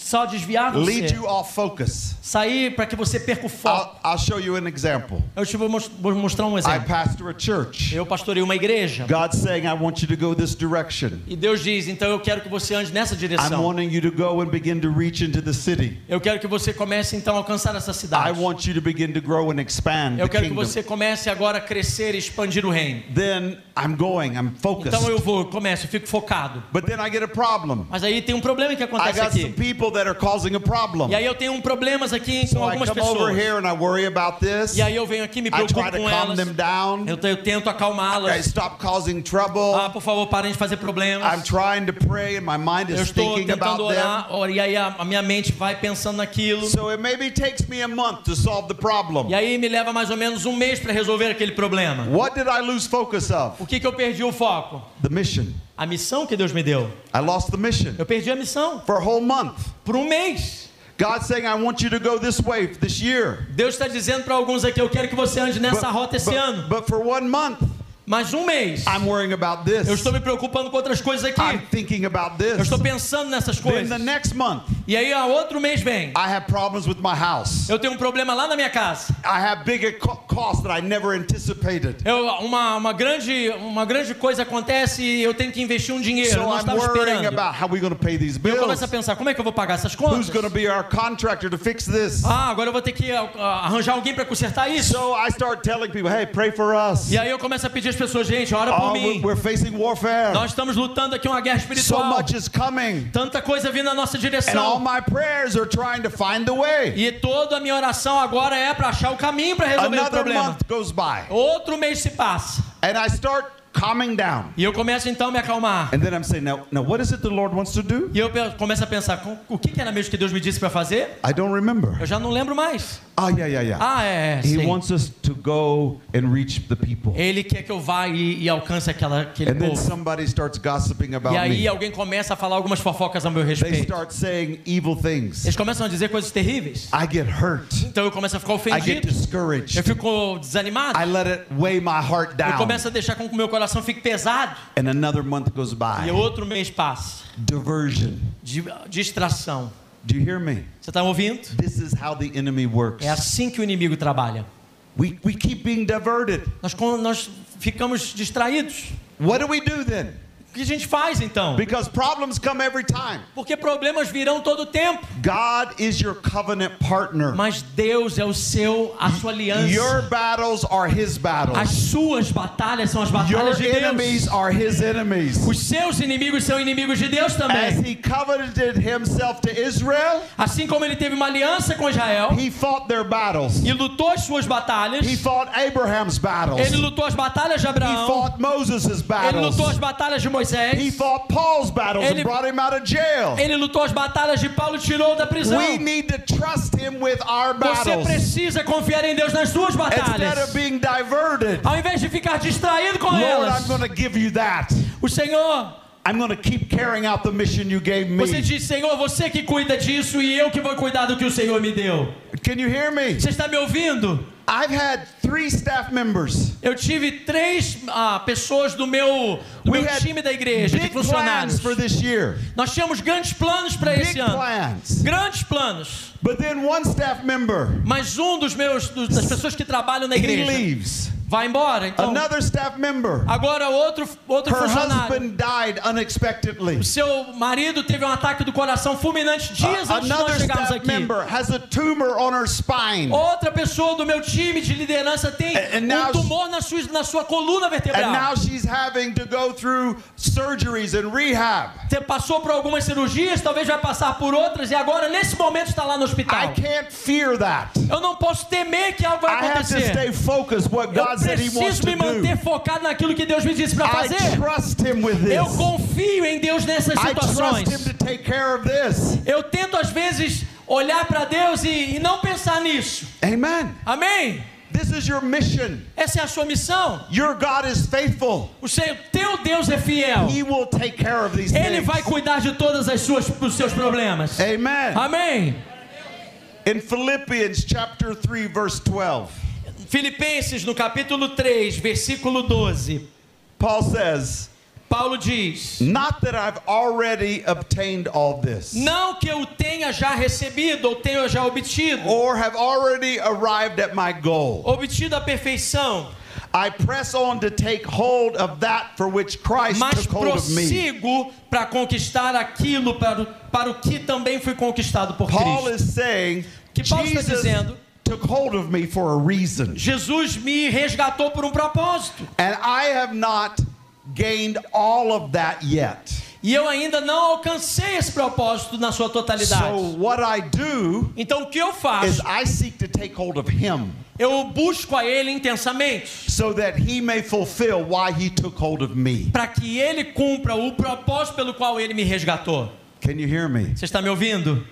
Só desviar Lead você, you off focus. sair para que você perca o foco. I'll, I'll show you an example. Eu te vou mos- vou mostrar um I exemplo. pastor a church. Eu pastorei uma igreja God's saying, I want you to go this direction. e Deus diz: então eu quero que você ande nessa I'm direção. wanting you to go and begin to reach into the city. Eu quero que você comece então a alcançar essa I cidade. want you to begin to grow and expand Eu quero que você comece agora a crescer e expandir o reino. Then I'm going, I'm focused. Então eu vou, começo, fico focado. But then I get a problem. Mas aí tem um problema que I acontece some aqui. people that are causing a problem. E aí eu tenho um problemas aqui So com I algumas pessoas. here and I worry about this. E aí eu venho aqui, me preocupo to com calm elas. them down. Eu, eu tento acalmá-las. stop causing trouble. Ah, por favor, parem de fazer I'm problemas. trying to pray and my mind Eu is estou thinking about tentando them. orar, ora, e aí a, minha mente vai pensando naquilo. So it maybe takes me a month to solve the problem. E aí me leva mais ou menos um mês para resolver aquele problema. What did I lose focus of? O que, que eu perdi o foco? The mission. A missão que Deus me deu. I lost the mission Eu perdi a missão for a whole month. por um mês. God's saying, I want you to go this way this year. Deus está dizendo para alguns aqui: eu quero que você ande nessa rota esse but, ano. but for one month, Mas um mês, I'm worrying about this. eu estou me preocupando com outras coisas I'm aqui. thinking about Eu this. estou pensando nessas Then coisas. the next month, E aí, a outro mês vem. I have problems with my house. Eu tenho um problema lá na minha casa. I have big co- costs that I never anticipated. Eu, uma, uma, grande, uma grande coisa acontece e eu tenho que investir um dinheiro. So eu não I'm estava worrying esperando. about how pay these E eu bills. começo a pensar: como é que eu vou pagar essas contas? Who's going to be our contractor to fix this? Ah, agora eu vou ter que ah, arranjar alguém para consertar isso. So I start telling people, hey, pray for us. E aí eu começo a pedir às pessoas: gente, ora por Oh, mim. we're, facing warfare. Nós estamos lutando aqui uma guerra So espiritual. much is coming. Tanta coisa vindo na nossa And all direção. my prayers are trying to find the way. E toda a minha oração agora é para achar o caminho para resolver o Another problema. month goes by. Outro mês se passa. And I start calming down. E eu começo então a me acalmar. And then I'm saying, now, now what is it the Lord wants to do? E eu começo a pensar: o que que era mesmo que Deus me disse para fazer? I don't remember. Eu já não lembro mais. Ah, yeah, yeah, yeah. Ah, é, He sim. wants us to go and reach the people. Ele quer que eu vá e, e alcance aquela, aquele And then povo. somebody starts gossiping about E aí me. alguém começa a falar algumas fofocas a meu They respeito. start saying evil things. Eles começam a dizer coisas terríveis. I get hurt. Então eu começo a ficar I get ofendido. discouraged. Eu fico desanimado. I let it weigh my heart Eu down. começo a deixar com o meu coração fique pesado. And another month goes E by. outro mês passa. Diversion. Di- distração. Do you hear me? Você está ouvindo? This is how the enemy works. É assim que o inimigo trabalha. We, we keep being diverted. Nós, nós ficamos distraídos. What do we do then? Que a gente faz então? Because problems come every time. Porque problemas virão todo tempo. God is your covenant partner. Mas Deus é o seu, a sua aliança. Your battles are his As battles. suas batalhas são as Your batalhas de enemies Deus. are his enemies. Os seus inimigos são inimigos de Deus As também. he covenanted himself to Israel, Assim como ele teve uma aliança com Israel he fought their battles. e lutou as suas batalhas, He fought Abraham's battles. ele lutou as batalhas de He Abraão, fought Moses' ele battles. lutou as batalhas de He Moisés, fought Paul's battles Ele- and brought him out of jail. ele lutou as batalhas de Paulo e tirou da prisão. We need to trust him with our Você battles precisa confiar em Deus nas suas instead batalhas. of being diverted. Ao invés de ficar distraído com Lord, I'm elas, going to give you that. o Senhor I'm going to keep carrying out the mission you gave me. Você diz, Senhor, você que cuida disso e eu que vou cuidar do que o Senhor me deu. Can you hear me? Você está me ouvindo? I've had three staff members. Eu tive três ah, pessoas do meu, do meu time da igreja, de plans funcionários. for this year. Nós tínhamos grandes planos para esse Big ano. plans. Grandes planos. But then one staff member, Mas um dos meus, dos- das pessoas que trabalham na he igreja, leaves. vai embora. Então, Another staff member, agora outro, outro her funcionário. husband died unexpectedly. Seu marido teve um ataque do coração fulminante dias Uh, antes de nós chegarmos aqui. member has a tumor on her spine. Outra pessoa do meu time de liderança tem And- and now um tumor na sua, na sua coluna And vertebral. now she's having to go through surgeries and rehab. Você passou por algumas cirurgias, talvez vai passar por outras e agora nesse momento está lá no I hospital. can't fear that. Eu não posso temer que algo vai I have to acontecer. stay focused what Eu God said He wants preciso me manter do. focado naquilo que Deus me disse para I fazer. trust Him with Eu confio em Deus nessas I trust situações. Him to take care of this. Eu tento às vezes olhar para Deus e, e não pensar nisso. Amen. Amém? This is your mission. Essa é a sua missão. Your God is faithful. O seu, teu Deus é fiel. He will take care of these Ele things. vai cuidar de todas as suas os seus problemas. Amen. Amém. In Philippians chapter 3 verse 12, Filipenses no capítulo 3, versículo 12. Paul says, Paulo diz: "Not that I've already obtained all this Não que eu tenha já recebido ou tenha já obtido, or have already arrived at my goal. obtido a perfeição, I press on to take hold of that for which Christ mas took hold of me." para conquistar aquilo para, o- para o que também fui conquistado por Paul Cristo. is saying, Que Paulo está Jesus dizendo- took hold of me for a reason, Jesus me resgatou por um propósito. and I have not gained all of that yet. E eu ainda não alcancei esse propósito na sua totalidade. So what I do Então o que eu is faço? I seek to take hold of him Eu busco a Ele intensamente. so that he may fulfill why he took hold of me. Para que Ele cumpra o propósito pelo qual Ele me resgatou. Can you hear me? Você está me ouvindo?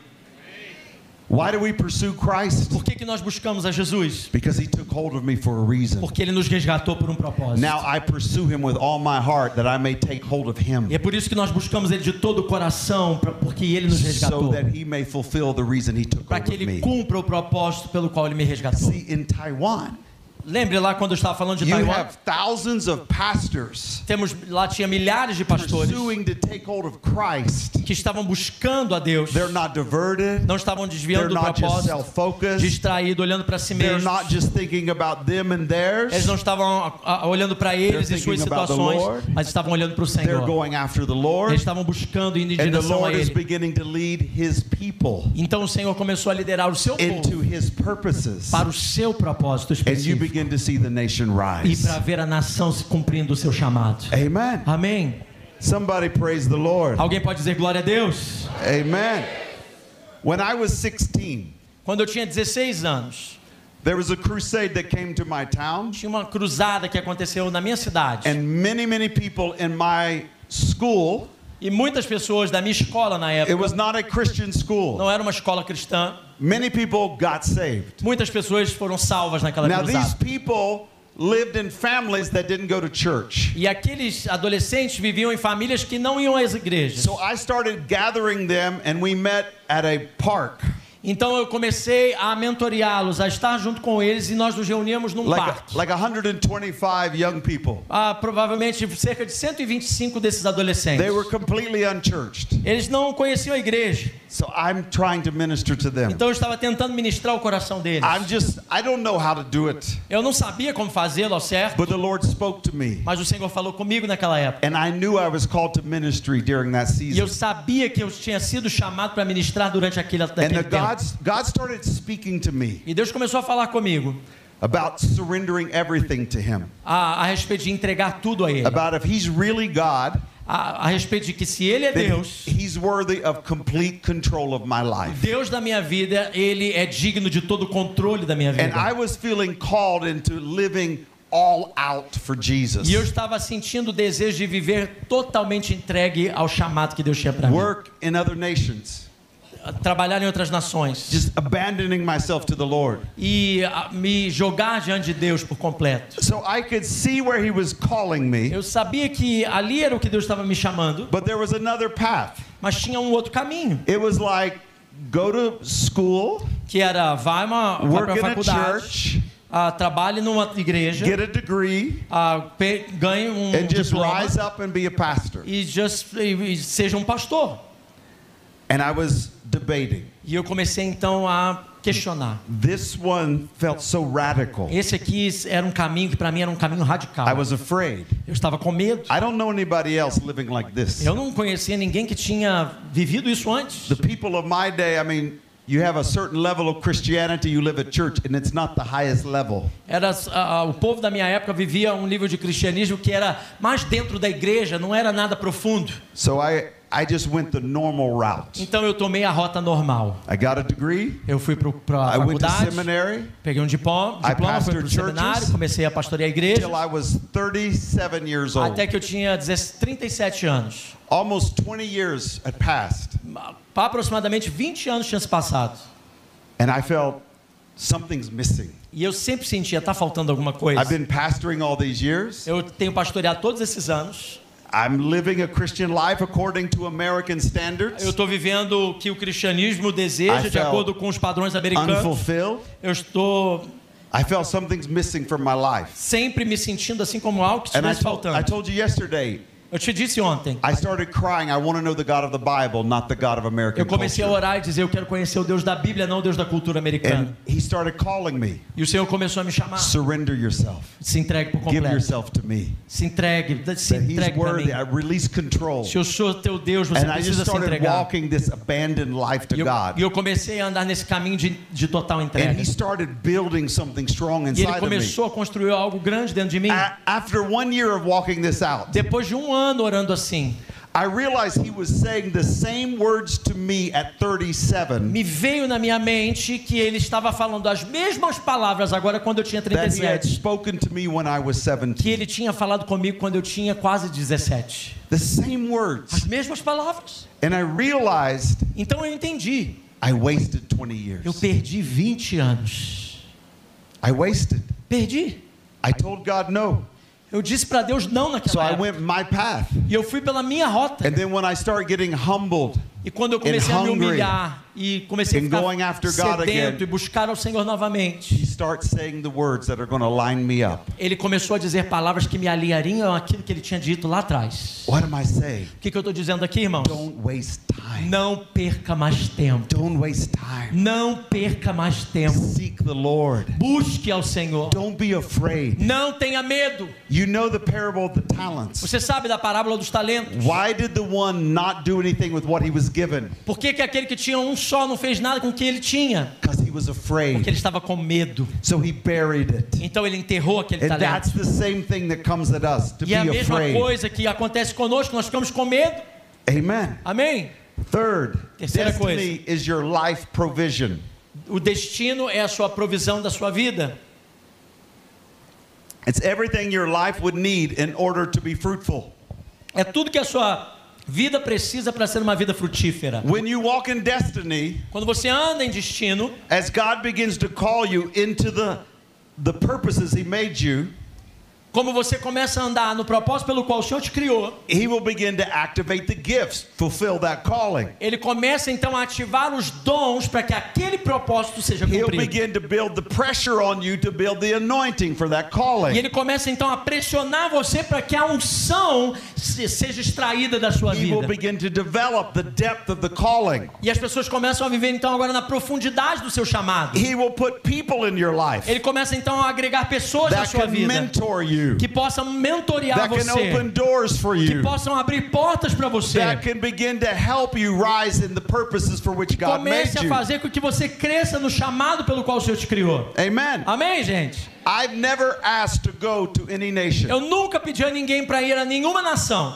Why do we pursue Christ? Por que, que nós buscamos a Jesus? Because he took hold of me for a reason. Porque Ele nos resgatou por um propósito. Now I pursue him with all my heart that I may take hold of him E é por isso que nós buscamos Ele de todo o coração, pra- porque Ele nos so resgatou. that he may fulfill the reason he took Para hold que of Ele me. cumpra o propósito pelo qual Ele me resgatou. See, in Taiwan, Lembre lá quando eu estava falando de you Taiwan? have thousands of pastors Temos, lá tinha milhares de pastores pursuing to take hold of Christ. que estavam buscando a Deus. They're not diverted. Não estavam They're desviando do not just propósito, self-focused. distraído, olhando para si They're mesmos. not just thinking about them and Eles theirs. não estavam ah, ah, olhando para eles They're e suas situações, Lord. mas estavam olhando para o They're Senhor. going after the Eles Lord. estavam buscando indo em And the direção a Lord is Ele. beginning to lead his people Então o Senhor começou a liderar o seu into povo his purposes. para o seu propósito específico begin to see the nation e rise. para ver a nação se cumprindo o seu chamado. Amen. Amém. Somebody praise the Lord. Alguém pode dizer glória a Deus? Amen. When I was 16, Quando eu tinha 16 anos, there was a crusade that came to my town, tinha uma cruzada que aconteceu na minha cidade. and many, many people in my school, E muitas pessoas da minha escola na it época, was not a Christian school, não era uma escola cristã, many people got saved. muitas pessoas foram salvas naquela Now, these people lived in families that didn't go to church. E aqueles adolescentes viviam em famílias que não iam às igrejas. So I started gathering them, and we met at a park, Então eu comecei a mentoreá-los, a estar junto com eles e nós nos reuníamos num like, parque. like 125 young people. Ah, provavelmente cerca de 125 desses adolescentes. They were completely unchurched. Eles não conheciam a igreja. So I'm trying to minister to them. Então eu estava tentando ministrar o coração deles. I'm just, I don't know how to do it, Eu não sabia como fazê-lo ao certo, but the Lord spoke to me. mas o Senhor falou comigo naquela época. And I knew I was called to ministry during that E eu season. sabia que eu tinha sido chamado para ministrar durante aquele, the tempo. God, God started speaking to me E Deus começou a falar comigo about surrendering everything to Him. a, a respeito de entregar tudo a Ele. About if He's really God, A, a respeito de que se Ele é then Deus, He's worthy of complete control of my life. Deus da minha vida, Ele é digno de todo o controle da minha And vida. I was feeling called into living all out for Jesus. E eu estava sentindo o desejo de viver totalmente entregue ao chamado que Deus tinha para mim. Work in other nations. Trabalhar em outras nações just abandoning myself to the Lord. e ah, me jogar diante de Deus por completo. So I could see where He was calling me, Eu sabia que ali era o que Deus estava me chamando, but there was another path. mas tinha um outro caminho, It was like go to school, que era vai uma vai work para a in a faculdade, church, ah, trabalhe numa igreja, get a degree, pe- ganhe um and just diploma rise up and be a pastor. e, just, e e seja um pastor. And I was debating. E eu comecei então a questionar. This one felt so radical. Esse aqui era um caminho que para mim era um caminho radical. I was afraid. Eu estava com medo. I don't know anybody else living like this. Eu não conhecia ninguém que tinha vivido isso antes. The people of my day, I mean, you have a certain level of Christianity, you live at church, and it's not the highest level. Era ah, o povo da minha época vivia um nível de cristianismo que era mais dentro da igreja, não era nada profundo. So I, I just went the normal route. Então eu tomei a rota normal. I got a degree, Eu fui para a I went to faculdade, seminary peguei um diploma, I diploma fui para o pastored seminário, comecei a pastorear a igreja, till I was 37 years old. até que eu tinha 16 37 anos. Almost 20 years had passed, aproximadamente 20 anos tinha se passado. and I felt something's missing. E eu sempre sentia, tá faltando alguma coisa. I've been pastoring all these years. Eu tenho pastoreado todos esses anos. I'm living a Christian life according to American standards. Eu estou vivendo o que o cristianismo I deseja de felt acordo com os padrões americanos. Unfulfilled. Eu estou I felt something's missing from my life. sempre me sentindo assim como algo que estivesse told, I faltando. told you yesterday, Eu te disse ontem. I started crying. I want to know the God of the Bible, not the God of American Eu comecei a orar e dizer eu quero conhecer o Deus da Bíblia, não o Deus da cultura americana. And he started calling me. E o Senhor começou a me chamar. Surrender yourself. Se entregue por Give completo. yourself to me. Se entregue, se That entregue para mim. I release control. Se eu sou teu Deus, você And precisa se entregar. walking this abandoned life to E eu, God. e eu comecei a andar nesse caminho de, de total And entrega. he started building something strong E ele inside of me. começou a construir algo grande dentro de mim. After one year of walking this out, Depois de um ano orando assim, I realized he was saying the same words to me at 37 me veio na minha mente que ele estava falando as mesmas palavras agora quando eu tinha that he had 37, spoken to me when I was que 17. ele tinha falado comigo quando eu tinha quase 17. The same words. As mesmas palavras. And I realized Então eu entendi. I wasted 20 Eu years. perdi 20 anos. I wasted. Perdi. I told God no. Eu disse para Deus não So naquela I época. went my path. E eu fui pela minha rota. And then when I started getting humbled, E quando eu comecei a me humilhar e comecei a and ficar sedento e buscar ao Senhor he novamente, starts saying the words that are going to line me up. ele começou a dizer palavras que me alinhariam àquilo que ele tinha dito lá atrás. O que, que eu estou dizendo aqui, irmãos? Não perca mais tempo. Não perca mais tempo. Busque ao Senhor. Não tenha medo. You know. Você sabe da parábola dos talentos? Why did the one not do anything with what he was given? Por que, que aquele que tinha um só não fez nada com o que ele tinha? Because he was Porque afraid. ele estava com medo. So he buried it. Então ele enterrou aquele And talento. that's the same thing that comes at us to E a be mesma afraid. coisa que acontece conosco, nós ficamos com medo. Amen. Amém? Third, Terceira destiny is your life provision. O destino é a sua provisão da sua vida. It's everything your life would need in order to be fruitful. É tudo que a sua vida precisa para ser uma vida frutífera. When you walk in destiny, Quando você anda em destino, as God begins to call you into the the purposes he made you, como você começa a andar no propósito pelo qual o Senhor te criou, he will begin to activate the gifts, fulfill that calling. ele começa então a ativar os dons para que aquele propósito seja cumprido. E ele começa então a pressionar você para que a unção se- seja extraída da sua He will vida. begin to develop the depth of the calling. E as pessoas começam a viver então agora na profundidade do seu chamado. He will put people in your life Ele começa então a agregar pessoas na sua vida you, que possam mentorear that can open você, doors for que you, possam abrir portas para você. that can begin to help you rise in the purposes for which God made Comece a you. fazer com que você cresça no chamado pelo qual o Senhor te criou. Amen. Amém, gente? I've never asked to go to any nation, Eu nunca pedi a ninguém para ir a nenhuma nação.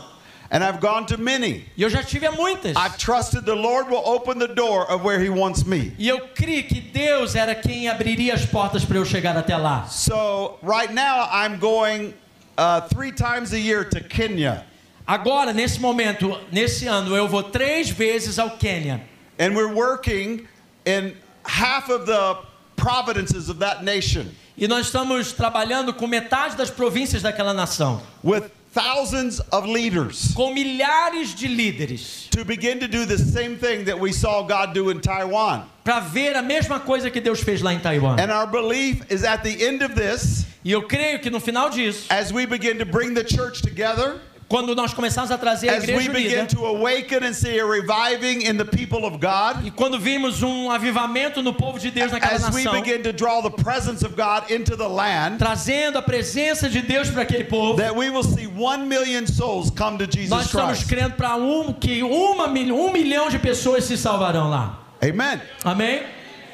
And I've gone to many. E eu já tive a muitas. I've trusted the Lord will open the door of where He wants me. E eu criei que Deus era quem abriria as portas para eu chegar até lá. So right now I'm going uh, three times a year to Kenya, Agora, nesse momento, nesse ano, eu vou três vezes ao Quênia. And we're working in half of the providences of that nation E nós estamos trabalhando com metade das províncias daquela nação, with thousands of leaders com milhares de líderes, to begin to do the same thing that we saw God do in Taiwan. para ver a mesma coisa que Deus fez lá em Taiwan. And our belief is at the end of this, E eu creio que no final disso, as we begin to bring the church together, quando nós começarmos a trazer a igreja begin unida, to awaken and see a reviving in the people of God, e quando vimos um avivamento no povo de Deus naquela nação, begin to draw the presence of God into the land, trazendo a presença de Deus para aquele povo, that we will see one million souls come to nós estamos crendo para um, que uma, um milhão de pessoas se salvarão lá. Amen. Amém?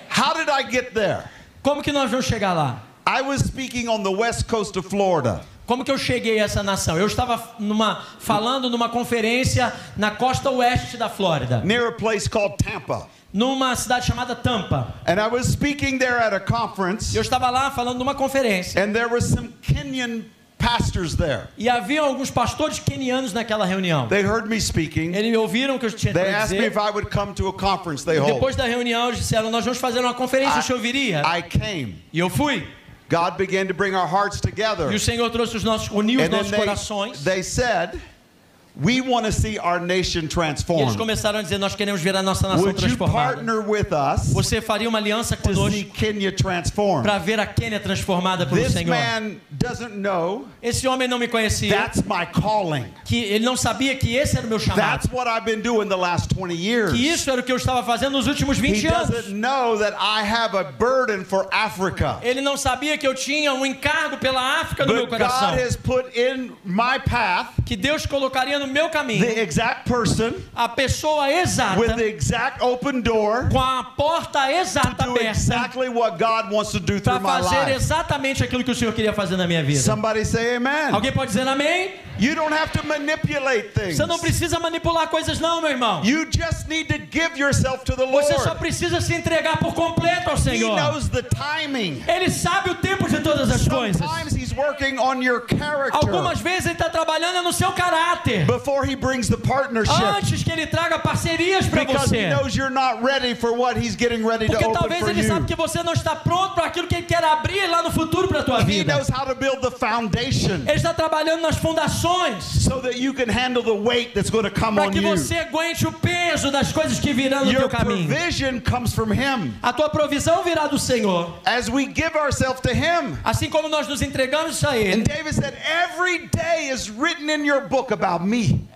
How did I get there? Como que nós vamos chegar lá? I was speaking on the west coast of Florida. Como que eu cheguei a essa nação? Eu estava numa, falando numa conferência na costa oeste da Flórida, near a place called Tampa. numa cidade chamada Tampa. And I was speaking there at a conference, Eu estava lá falando numa conferência and there were some Kenyan pastors there. e havia alguns pastores quenianos naquela reunião. They heard me speaking. Eles me ouviram que eu tinha They asked me if I would come to a conference they hold. Depois da reunião, eles disseram: Nós vamos fazer uma conferência, o senhor viria? I came. E eu fui. God began to bring our hearts together. E o Senhor trouxe os nossos, uniu os nossos corações. they, they said, We want to see our nation E eles transformed. começaram a dizer: Nós queremos ver a nossa nação Would you transformada. partner with us Você faria uma aliança conosco transformed? para ver a Quênia transformada pelo This Senhor? man doesn't know Esse homem não me conhecia. that's my calling. que ele não sabia que esse era o meu chamado. That's what I've been doing the last 20 years. Que isso era o que eu estava fazendo nos últimos He 20 anos. doesn't know that I have a burden for Africa. Ele não sabia que eu tinha um encargo pela África no meu But coração. God has put in my path Que Deus colocaria no meu caminho the exact person a pessoa exata, with the exact open door com a porta exata aberta, exactly what God wants to do para through my fazer life. exatamente aquilo que o Senhor queria fazer na minha vida. Somebody say amen. Alguém pode dizer amém? You don't have to manipulate things. Você não precisa manipular coisas, não, meu irmão. You just need to give yourself to the Você só Lord. precisa se entregar por completo ao He Senhor. knows the timing. Ele sabe o tempo de todas as coisas. Working on your character Algumas vezes ele está trabalhando no seu caráter. before He brings the partnership. Antes que ele traga parcerias para Because he você. knows you're not ready for what he's getting ready to Porque open talvez for ele you. sabe que você não está pronto para aquilo que ele quer abrir lá no futuro para a tua He vida. knows how to build the foundation Ele está trabalhando nas fundações so that you can handle the weight that's going to come para on que you. você aguente o peso das coisas que virão no Your teu caminho. provision comes from him. A tua provisão virá do Senhor. As we give ourselves to him. Assim como nós nos entregamos a And Ele. David said, Every day is written in your book about me.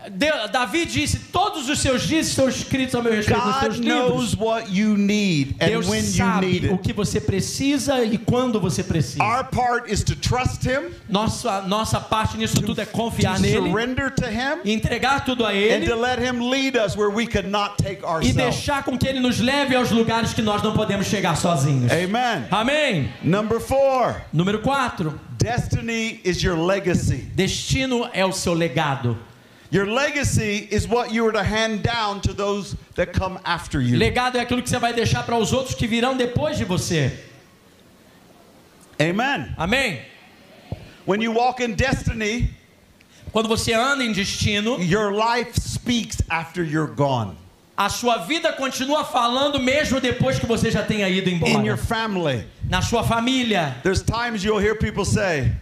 Davi disse: Todos os seus dias estão escritos ao meu respeito nos teus God livros. knows what you need and Deus when you sabe need o que você precisa e quando você precisa. Our part is to trust him, Nossa, nossa parte nisso tudo é to confiar nele, surrender to him, entregar tudo a and Ele. to let him lead us where we could not take e deixar com que ele nos leve aos lugares que nós não podemos chegar sozinhos. Amen. Amém. Number four. Número 4. Destiny is your legacy. Destino é o seu legado. Your legacy is what you are to hand down to those that come after you. Legado é aquilo que você vai deixar para os outros que virão depois de você. Amen. Amém? When you walk in destiny, Quando você anda em destino, your life speaks after you're gone. A sua vida continua falando mesmo depois que você já tenha ido In your embora. family, Na sua família. there's times you'll hear people say,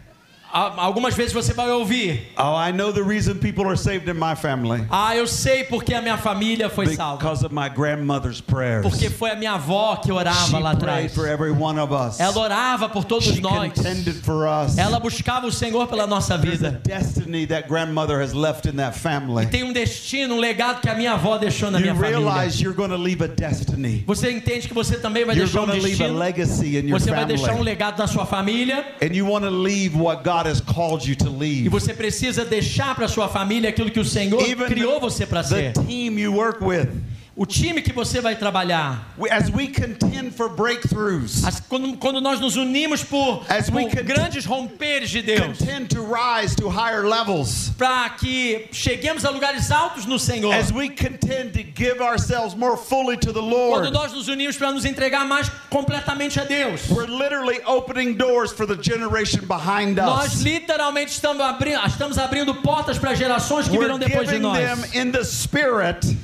Algumas vezes você vai ouvir: Oh, I know the reason people are saved in my family. Ah, eu sei porque a minha família foi salva. Because of my grandmother's prayers. Porque foi a minha avó que She orava lá prayed atrás. for every one of us. Ela orava por todos She nós. contended for us. Ela buscava o Senhor pela nossa There's a vida. destiny that grandmother has left in that family. Tem um destino, um legado que a minha avó deixou na You minha família. realize you're going to leave a destiny. Você entende que você também vai You're deixar um to leave a destino. legacy in your Você vai deixar um family. legado na sua família And you want to leave what God has called you to e leave. você precisa deixar para sua família aquilo que o Senhor Even criou você para the ser. team you work with. O time que você vai trabalhar. As we contend for breakthroughs, As- Quando, quando nós nos unimos por, As we por grandes romperes de Deus, contend to rise to higher levels, para que cheguemos a lugares altos no Senhor. as we contend to give ourselves more fully to the Quando Lord, nós nos unimos para nos entregar mais completamente a Deus. we're literally opening doors for the generation behind Nós us. literalmente estamos abrindo, estamos abrindo portas para gerações que We're virão depois de nós. them in the spirit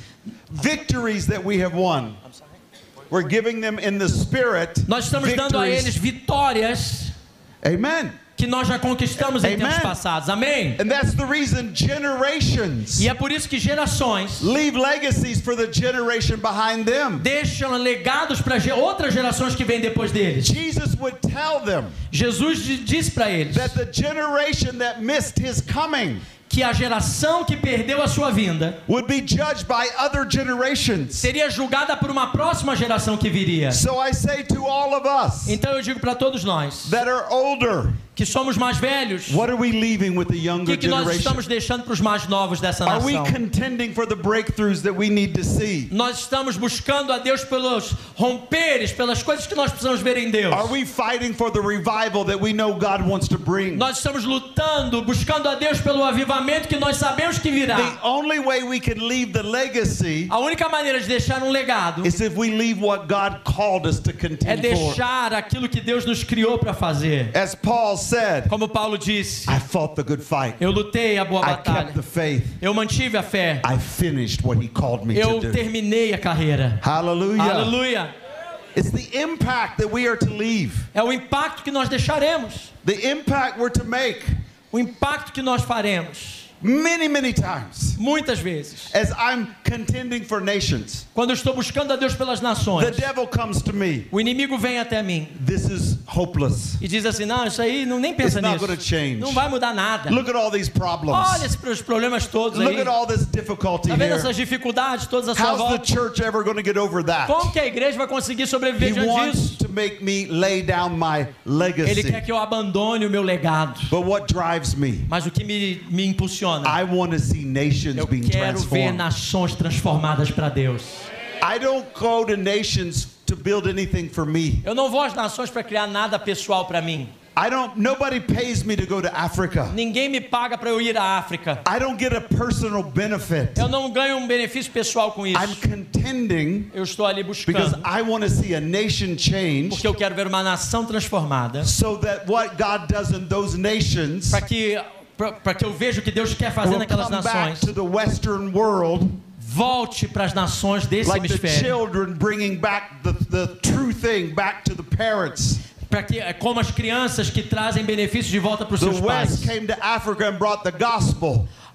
victories that we have won. We're giving them in the spirit. Nós estamos dando a victories. eles vitórias Amen. que nós já conquistamos em Amen. tempos passados. Amém? And that's the reason generations E é por isso que gerações leave legacies for the generation behind them. deixam legados para outras gerações que vêm depois deles. Jesus would tell them Jesus di- disse para eles that the generation that missed his coming que a geração que perdeu a sua vinda would be judged by other generations. seria julgada por uma próxima geração que viria. So I say to all of us Então eu digo para todos nós that are older, que somos mais velhos, what are we leaving with the o younger que, que nós estamos deixando para os mais novos dessa Are we nação? contending for the breakthroughs that we need to see? Nós estamos buscando a Deus pelos romperes, pelas coisas que nós precisamos ver em Deus. Are we fighting for the revival that we know God wants to bring? Nós estamos lutando, buscando a Deus pelo avivamento que nós sabemos que virá. The only way we can leave the legacy A única maneira de deixar um legado is if we leave what God called us to é contend for. deixar aquilo que Deus nos criou para fazer. As Paul said, Como Paulo disse, I fought the good fight. eu lutei a boa I kept batalha. the faith. Eu mantive a fé. I finished what he called me Eu to do. terminei a carreira. Hallelujah. Aleluia. It's the impact that we are to leave. É o impacto que nós deixaremos. The impact we're to make O impacto que nós faremos. Many, many times. Muitas vezes. As I'm contending for nations, Quando eu estou buscando a Deus pelas the nações, devil comes to me. o inimigo vem até mim This is hopeless. e diz assim: Não, isso aí não nem It's pensa not nisso. going to change. Não vai mudar nada. Look at all these problems. Olha esses problemas todos Look aí. at all this difficulty Tá vendo here. essas dificuldades todas à sua How's the volta? church ever going to get over that? Como que a igreja vai conseguir He sobreviver diante wants disso? to make me lay down my Ele legacy. quer que eu abandone o meu legado. But what drives me? Mas o que me, me impulsiona? I want to see nations Eu being quero ver transformed. nações transformadas para Deus. I don't go to nations to build anything for me. Eu não vou às nações para criar nada pessoal para mim. I don't nobody pays me to go to Africa. Ninguém me paga para eu ir à África. I don't get a personal benefit. Eu não ganho um benefício pessoal com I'm isso. contending Eu estou ali because buscando. I want to see a nation change Porque eu quero ver uma nação transformada. so that what God does in those nations Para que, para que eu veja o que Deus quer fazer naquelas nações. to the western world Volte para as nações desse like hemisfério. Para que, é como as crianças que trazem benefícios de volta para os seus pais.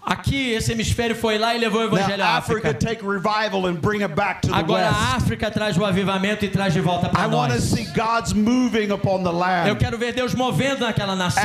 Aqui, esse hemisfério foi lá e levou o Now evangelho à África. Agora a West. África traz o avivamento e traz de volta para nós. Eu quero ver Deus movendo naquela nação.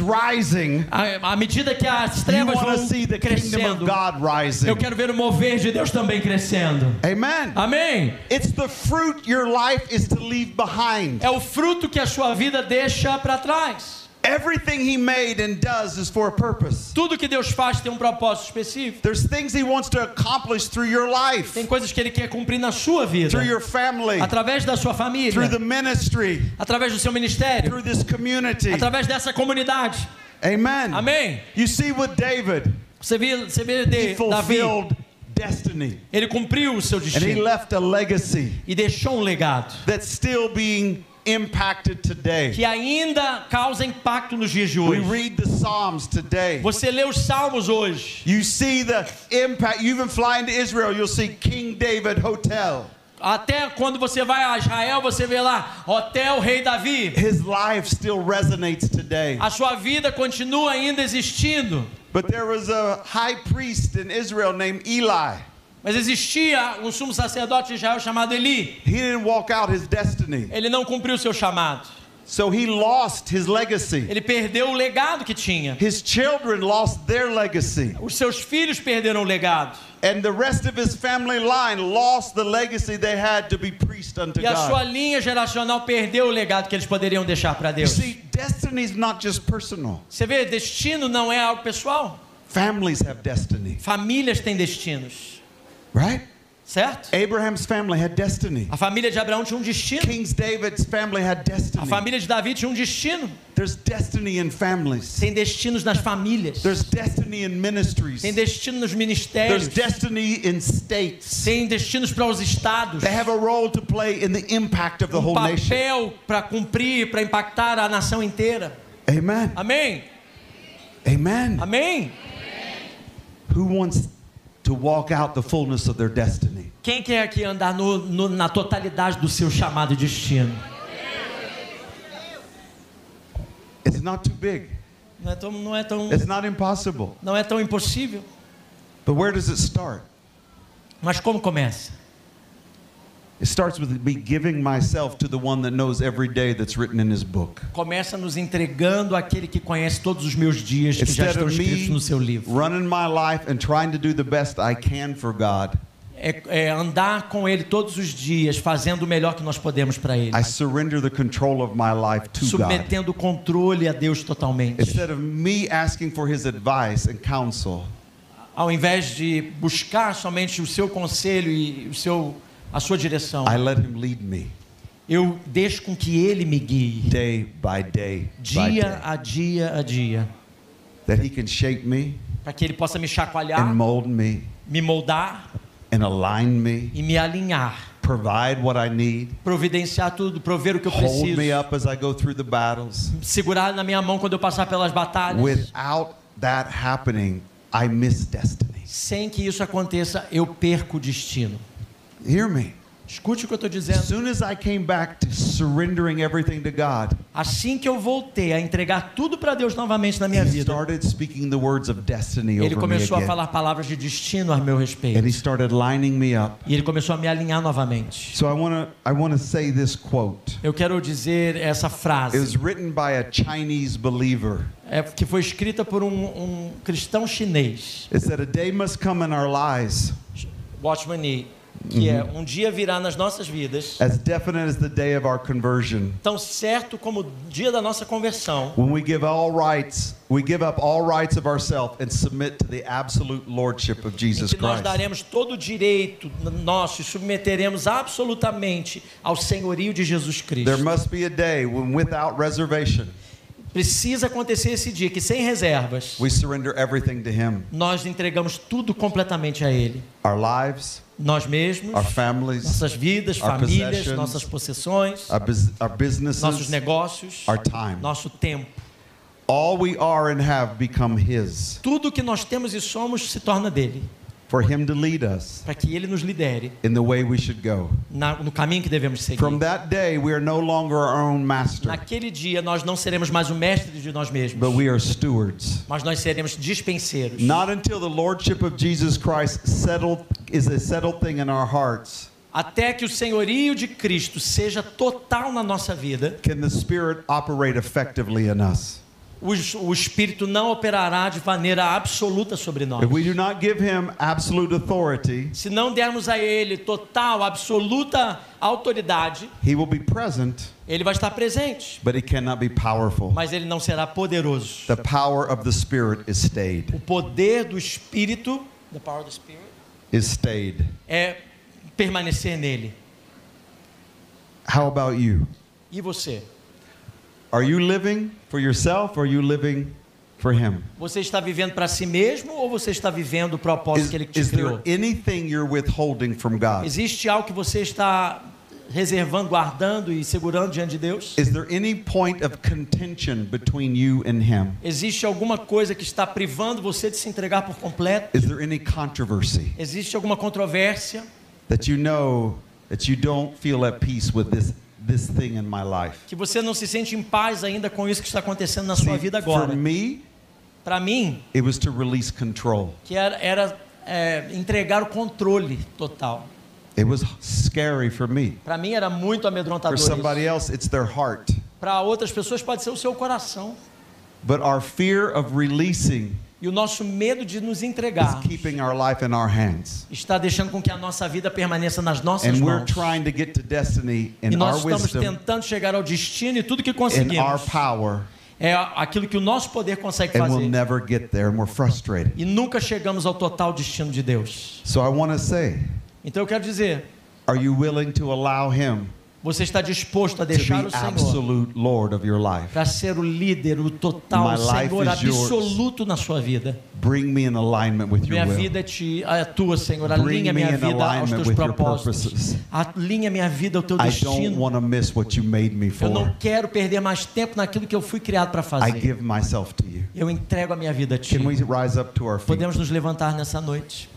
rising, À à medida que as trevas vão see the kingdom of crescendo, God rising. eu quero ver o mover de Deus também crescendo. Amen. Amém? It's the fruit your life is to leave behind. É o fruto que a sua vida deixa para trás. Everything He made and does is for a purpose. Tudo que Deus faz tem um propósito específico. There's things He wants to accomplish through your life, Tem coisas que Ele quer cumprir na sua vida. through your family, Através da sua família. through the ministry, Através do seu ministério. through this community. Através dessa comunidade. Amen. Amém? You see with David, Você vê, você vê he de, Davi. fulfilled destiny Ele cumpriu o seu and he destino. left a legacy E deixou um legado. that's still being impacted today. Que ainda causa impacto nos dias de We hoje. read the Psalms today. Você lê os salmos hoje. You see the impact. You even fly into Israel, you'll see King David Hotel. Até quando você vai a Israel, você vê lá, Hotel Rei Davi. His life still resonates today. A sua vida continua ainda existindo. But there was a high priest in Israel named Eli. Mas existia um sumo sacerdote de Israel chamado Eli. He didn't walk out his destiny. Ele não cumpriu o seu chamado. So he lost his legacy. Ele perdeu o legado que tinha. His children lost their legacy. Os seus filhos perderam o legado. And the rest of his family line lost the legacy they had to be priest unto E a sua God. linha geracional perdeu o legado que eles poderiam deixar para You Deus. see, destiny is not just personal. Você vê, destino não é algo pessoal. Families have destiny, Famílias têm destinos, right? certo? Abraham's family had destiny. A família de Abraão tinha um destino. King's David's family had A destiny. família de Davi tinha um destino. There's destiny in families. Tem destinos nas famílias. There's destiny in ministries. Tem destino nos There's ministérios. destiny in states. Tem destinos para os estados. They have a role to play in the impact of the Um whole nation. papel para cumprir, para impactar a nação inteira. Amen. Amém? Amen. Amém? Who wants to walk out the fullness of their destiny? Quem quer aqui andar no- no- na totalidade do seu chamado e destino? It's not too big. Não é tão, não é tão, It's not impossible. não é tão impossível. But where does it start? Mas como começa? It starts with me giving myself to the one that knows every day that's written in his book. Começa nos entregando àquele que conhece todos os meus dias que já Instead estão of escritos no seu livro. running my life and trying to do the best I can for God, É, é andar com Ele todos os dias, fazendo o melhor que nós podemos para Ele. I surrender the control of my life to God. Submetendo o controle a Deus totalmente. Instead of me asking for his advice and counsel, Ao invés de buscar somente o seu conselho e o seu, a sua direção, I let him lead me eu deixo com que Ele me guie. day by day, by Dia day. a dia a dia. That he can shape me Para que Ele possa me and chacoalhar, mold me me moldar and align me, e me alinhar. provide what I need, Providenciar tudo, prover o que eu hold preciso. me up as I go through the battles. Segurar na minha mão quando eu passar pelas batalhas. Without that happening, I miss destiny. Sem que isso aconteça, eu perco o destino. Hear me. Escute o que eu estou As dizendo. soon as I came back to surrendering everything to God, Assim que eu voltei a entregar tudo para Deus novamente na minha he vida, started speaking the words of destiny ele over me começou a falar palavras de destino a meu And respeito. he started lining me up. E ele começou a me alinhar novamente. So I want to I want to say this quote. Eu quero dizer essa It was frase, written by a Chinese believer. é, que foi escrita por um, um cristão chinês, It said, "A day must come in our lives Watchman Nee, que é um dia virá nas nossas vidas, as definite as the day of our conversion, tão certo como o dia da nossa conversão, when we give all rights, we give up all rights of ourselves and submit to the absolute lordship of Jesus que nós Christ." daremos todo o direito nosso e submeteremos absolutamente ao senhorio de Jesus There Cristo. must be a day when without reservation, Precisa acontecer esse dia que sem reservas we surrender everything to him. nós entregamos tudo completamente a Ele. Our lives, Nós mesmos, our families, nossas vidas, our famílias, nossas possessões, our, bus- our nossos businesses, negócios, our time. nosso tempo. All we are and have become his Tudo que nós temos e somos se torna dele, for him to lead us para que ele nos lidere in the way we should go. na- no caminho que devemos seguir. From that day, we are no longer our own master, Naquele dia nós não seremos mais o mestre de nós mesmos, but we are stewards. mas nós seremos dispenseiros. Not until the lordship of Jesus Christ settled is a settled thing in our hearts Até que o senhorio de Cristo seja total na nossa vida, can the Spirit operate effectively in us. O, o Espírito não operará de maneira absoluta sobre nós. If we do not give him absolute authority, Se não dermos a Ele total, absoluta autoridade, he will be present, Ele vai estar presente, but he cannot be powerful. mas Ele não será poderoso. The power of the Spirit is stayed. O poder do Espírito, the power of the Spirit, Is stayed. é permanecer nele. How about you? E você? Are you living for yourself or are you living for him? Você está vivendo para si mesmo ou você está vivendo o propósito Is, que Ele te is criou? there anything you're withholding from God? Existe algo que você está reservando, guardando e segurando diante de Deus? Is there any point of contention between you and him? Existe alguma coisa que está privando você de se entregar por completo? Is there any controversy Existe alguma controvérsia that you know that you don't feel at peace with this this thing in my life? que você não se sente em paz ainda com isso que está acontecendo na sua See, vida for agora? me, Para mim, it was to release control. que era, era, é, entregar o controle total. It was scary for me. Para mim era muito For amedrontador. somebody isso. else, it's their heart. Para outras pessoas pode ser o seu coração. But our fear of releasing E o nosso medo de nos entregar keeping our life in our hands. está deixando com que a nossa vida permaneça nas nossas And mãos. trying to get to destiny E nós estamos wisdom, tentando chegar ao destino e tudo que conseguimos power, é aquilo que o nosso poder consegue we'll fazer. never get there, and we're frustrated. E nunca chegamos ao total destino de Deus. So I want to say, Então eu quero dizer, are you willing to allow Him você está disposto a deixar o Senhor para ser o líder, o total Senhor yours. absoluto na sua vida. Bring me in alignment with your Minha vida te, é tua, Senhor. Alinha minha in vida aos teus propósitos. Alinha minha vida ao teu I destino. want to miss what you made me Eu não quero perder mais tempo naquilo que eu fui criado para I fazer. give myself to you. Eu entrego a minha vida a ti. Can we rise up to our feet? Podemos nos levantar nessa noite.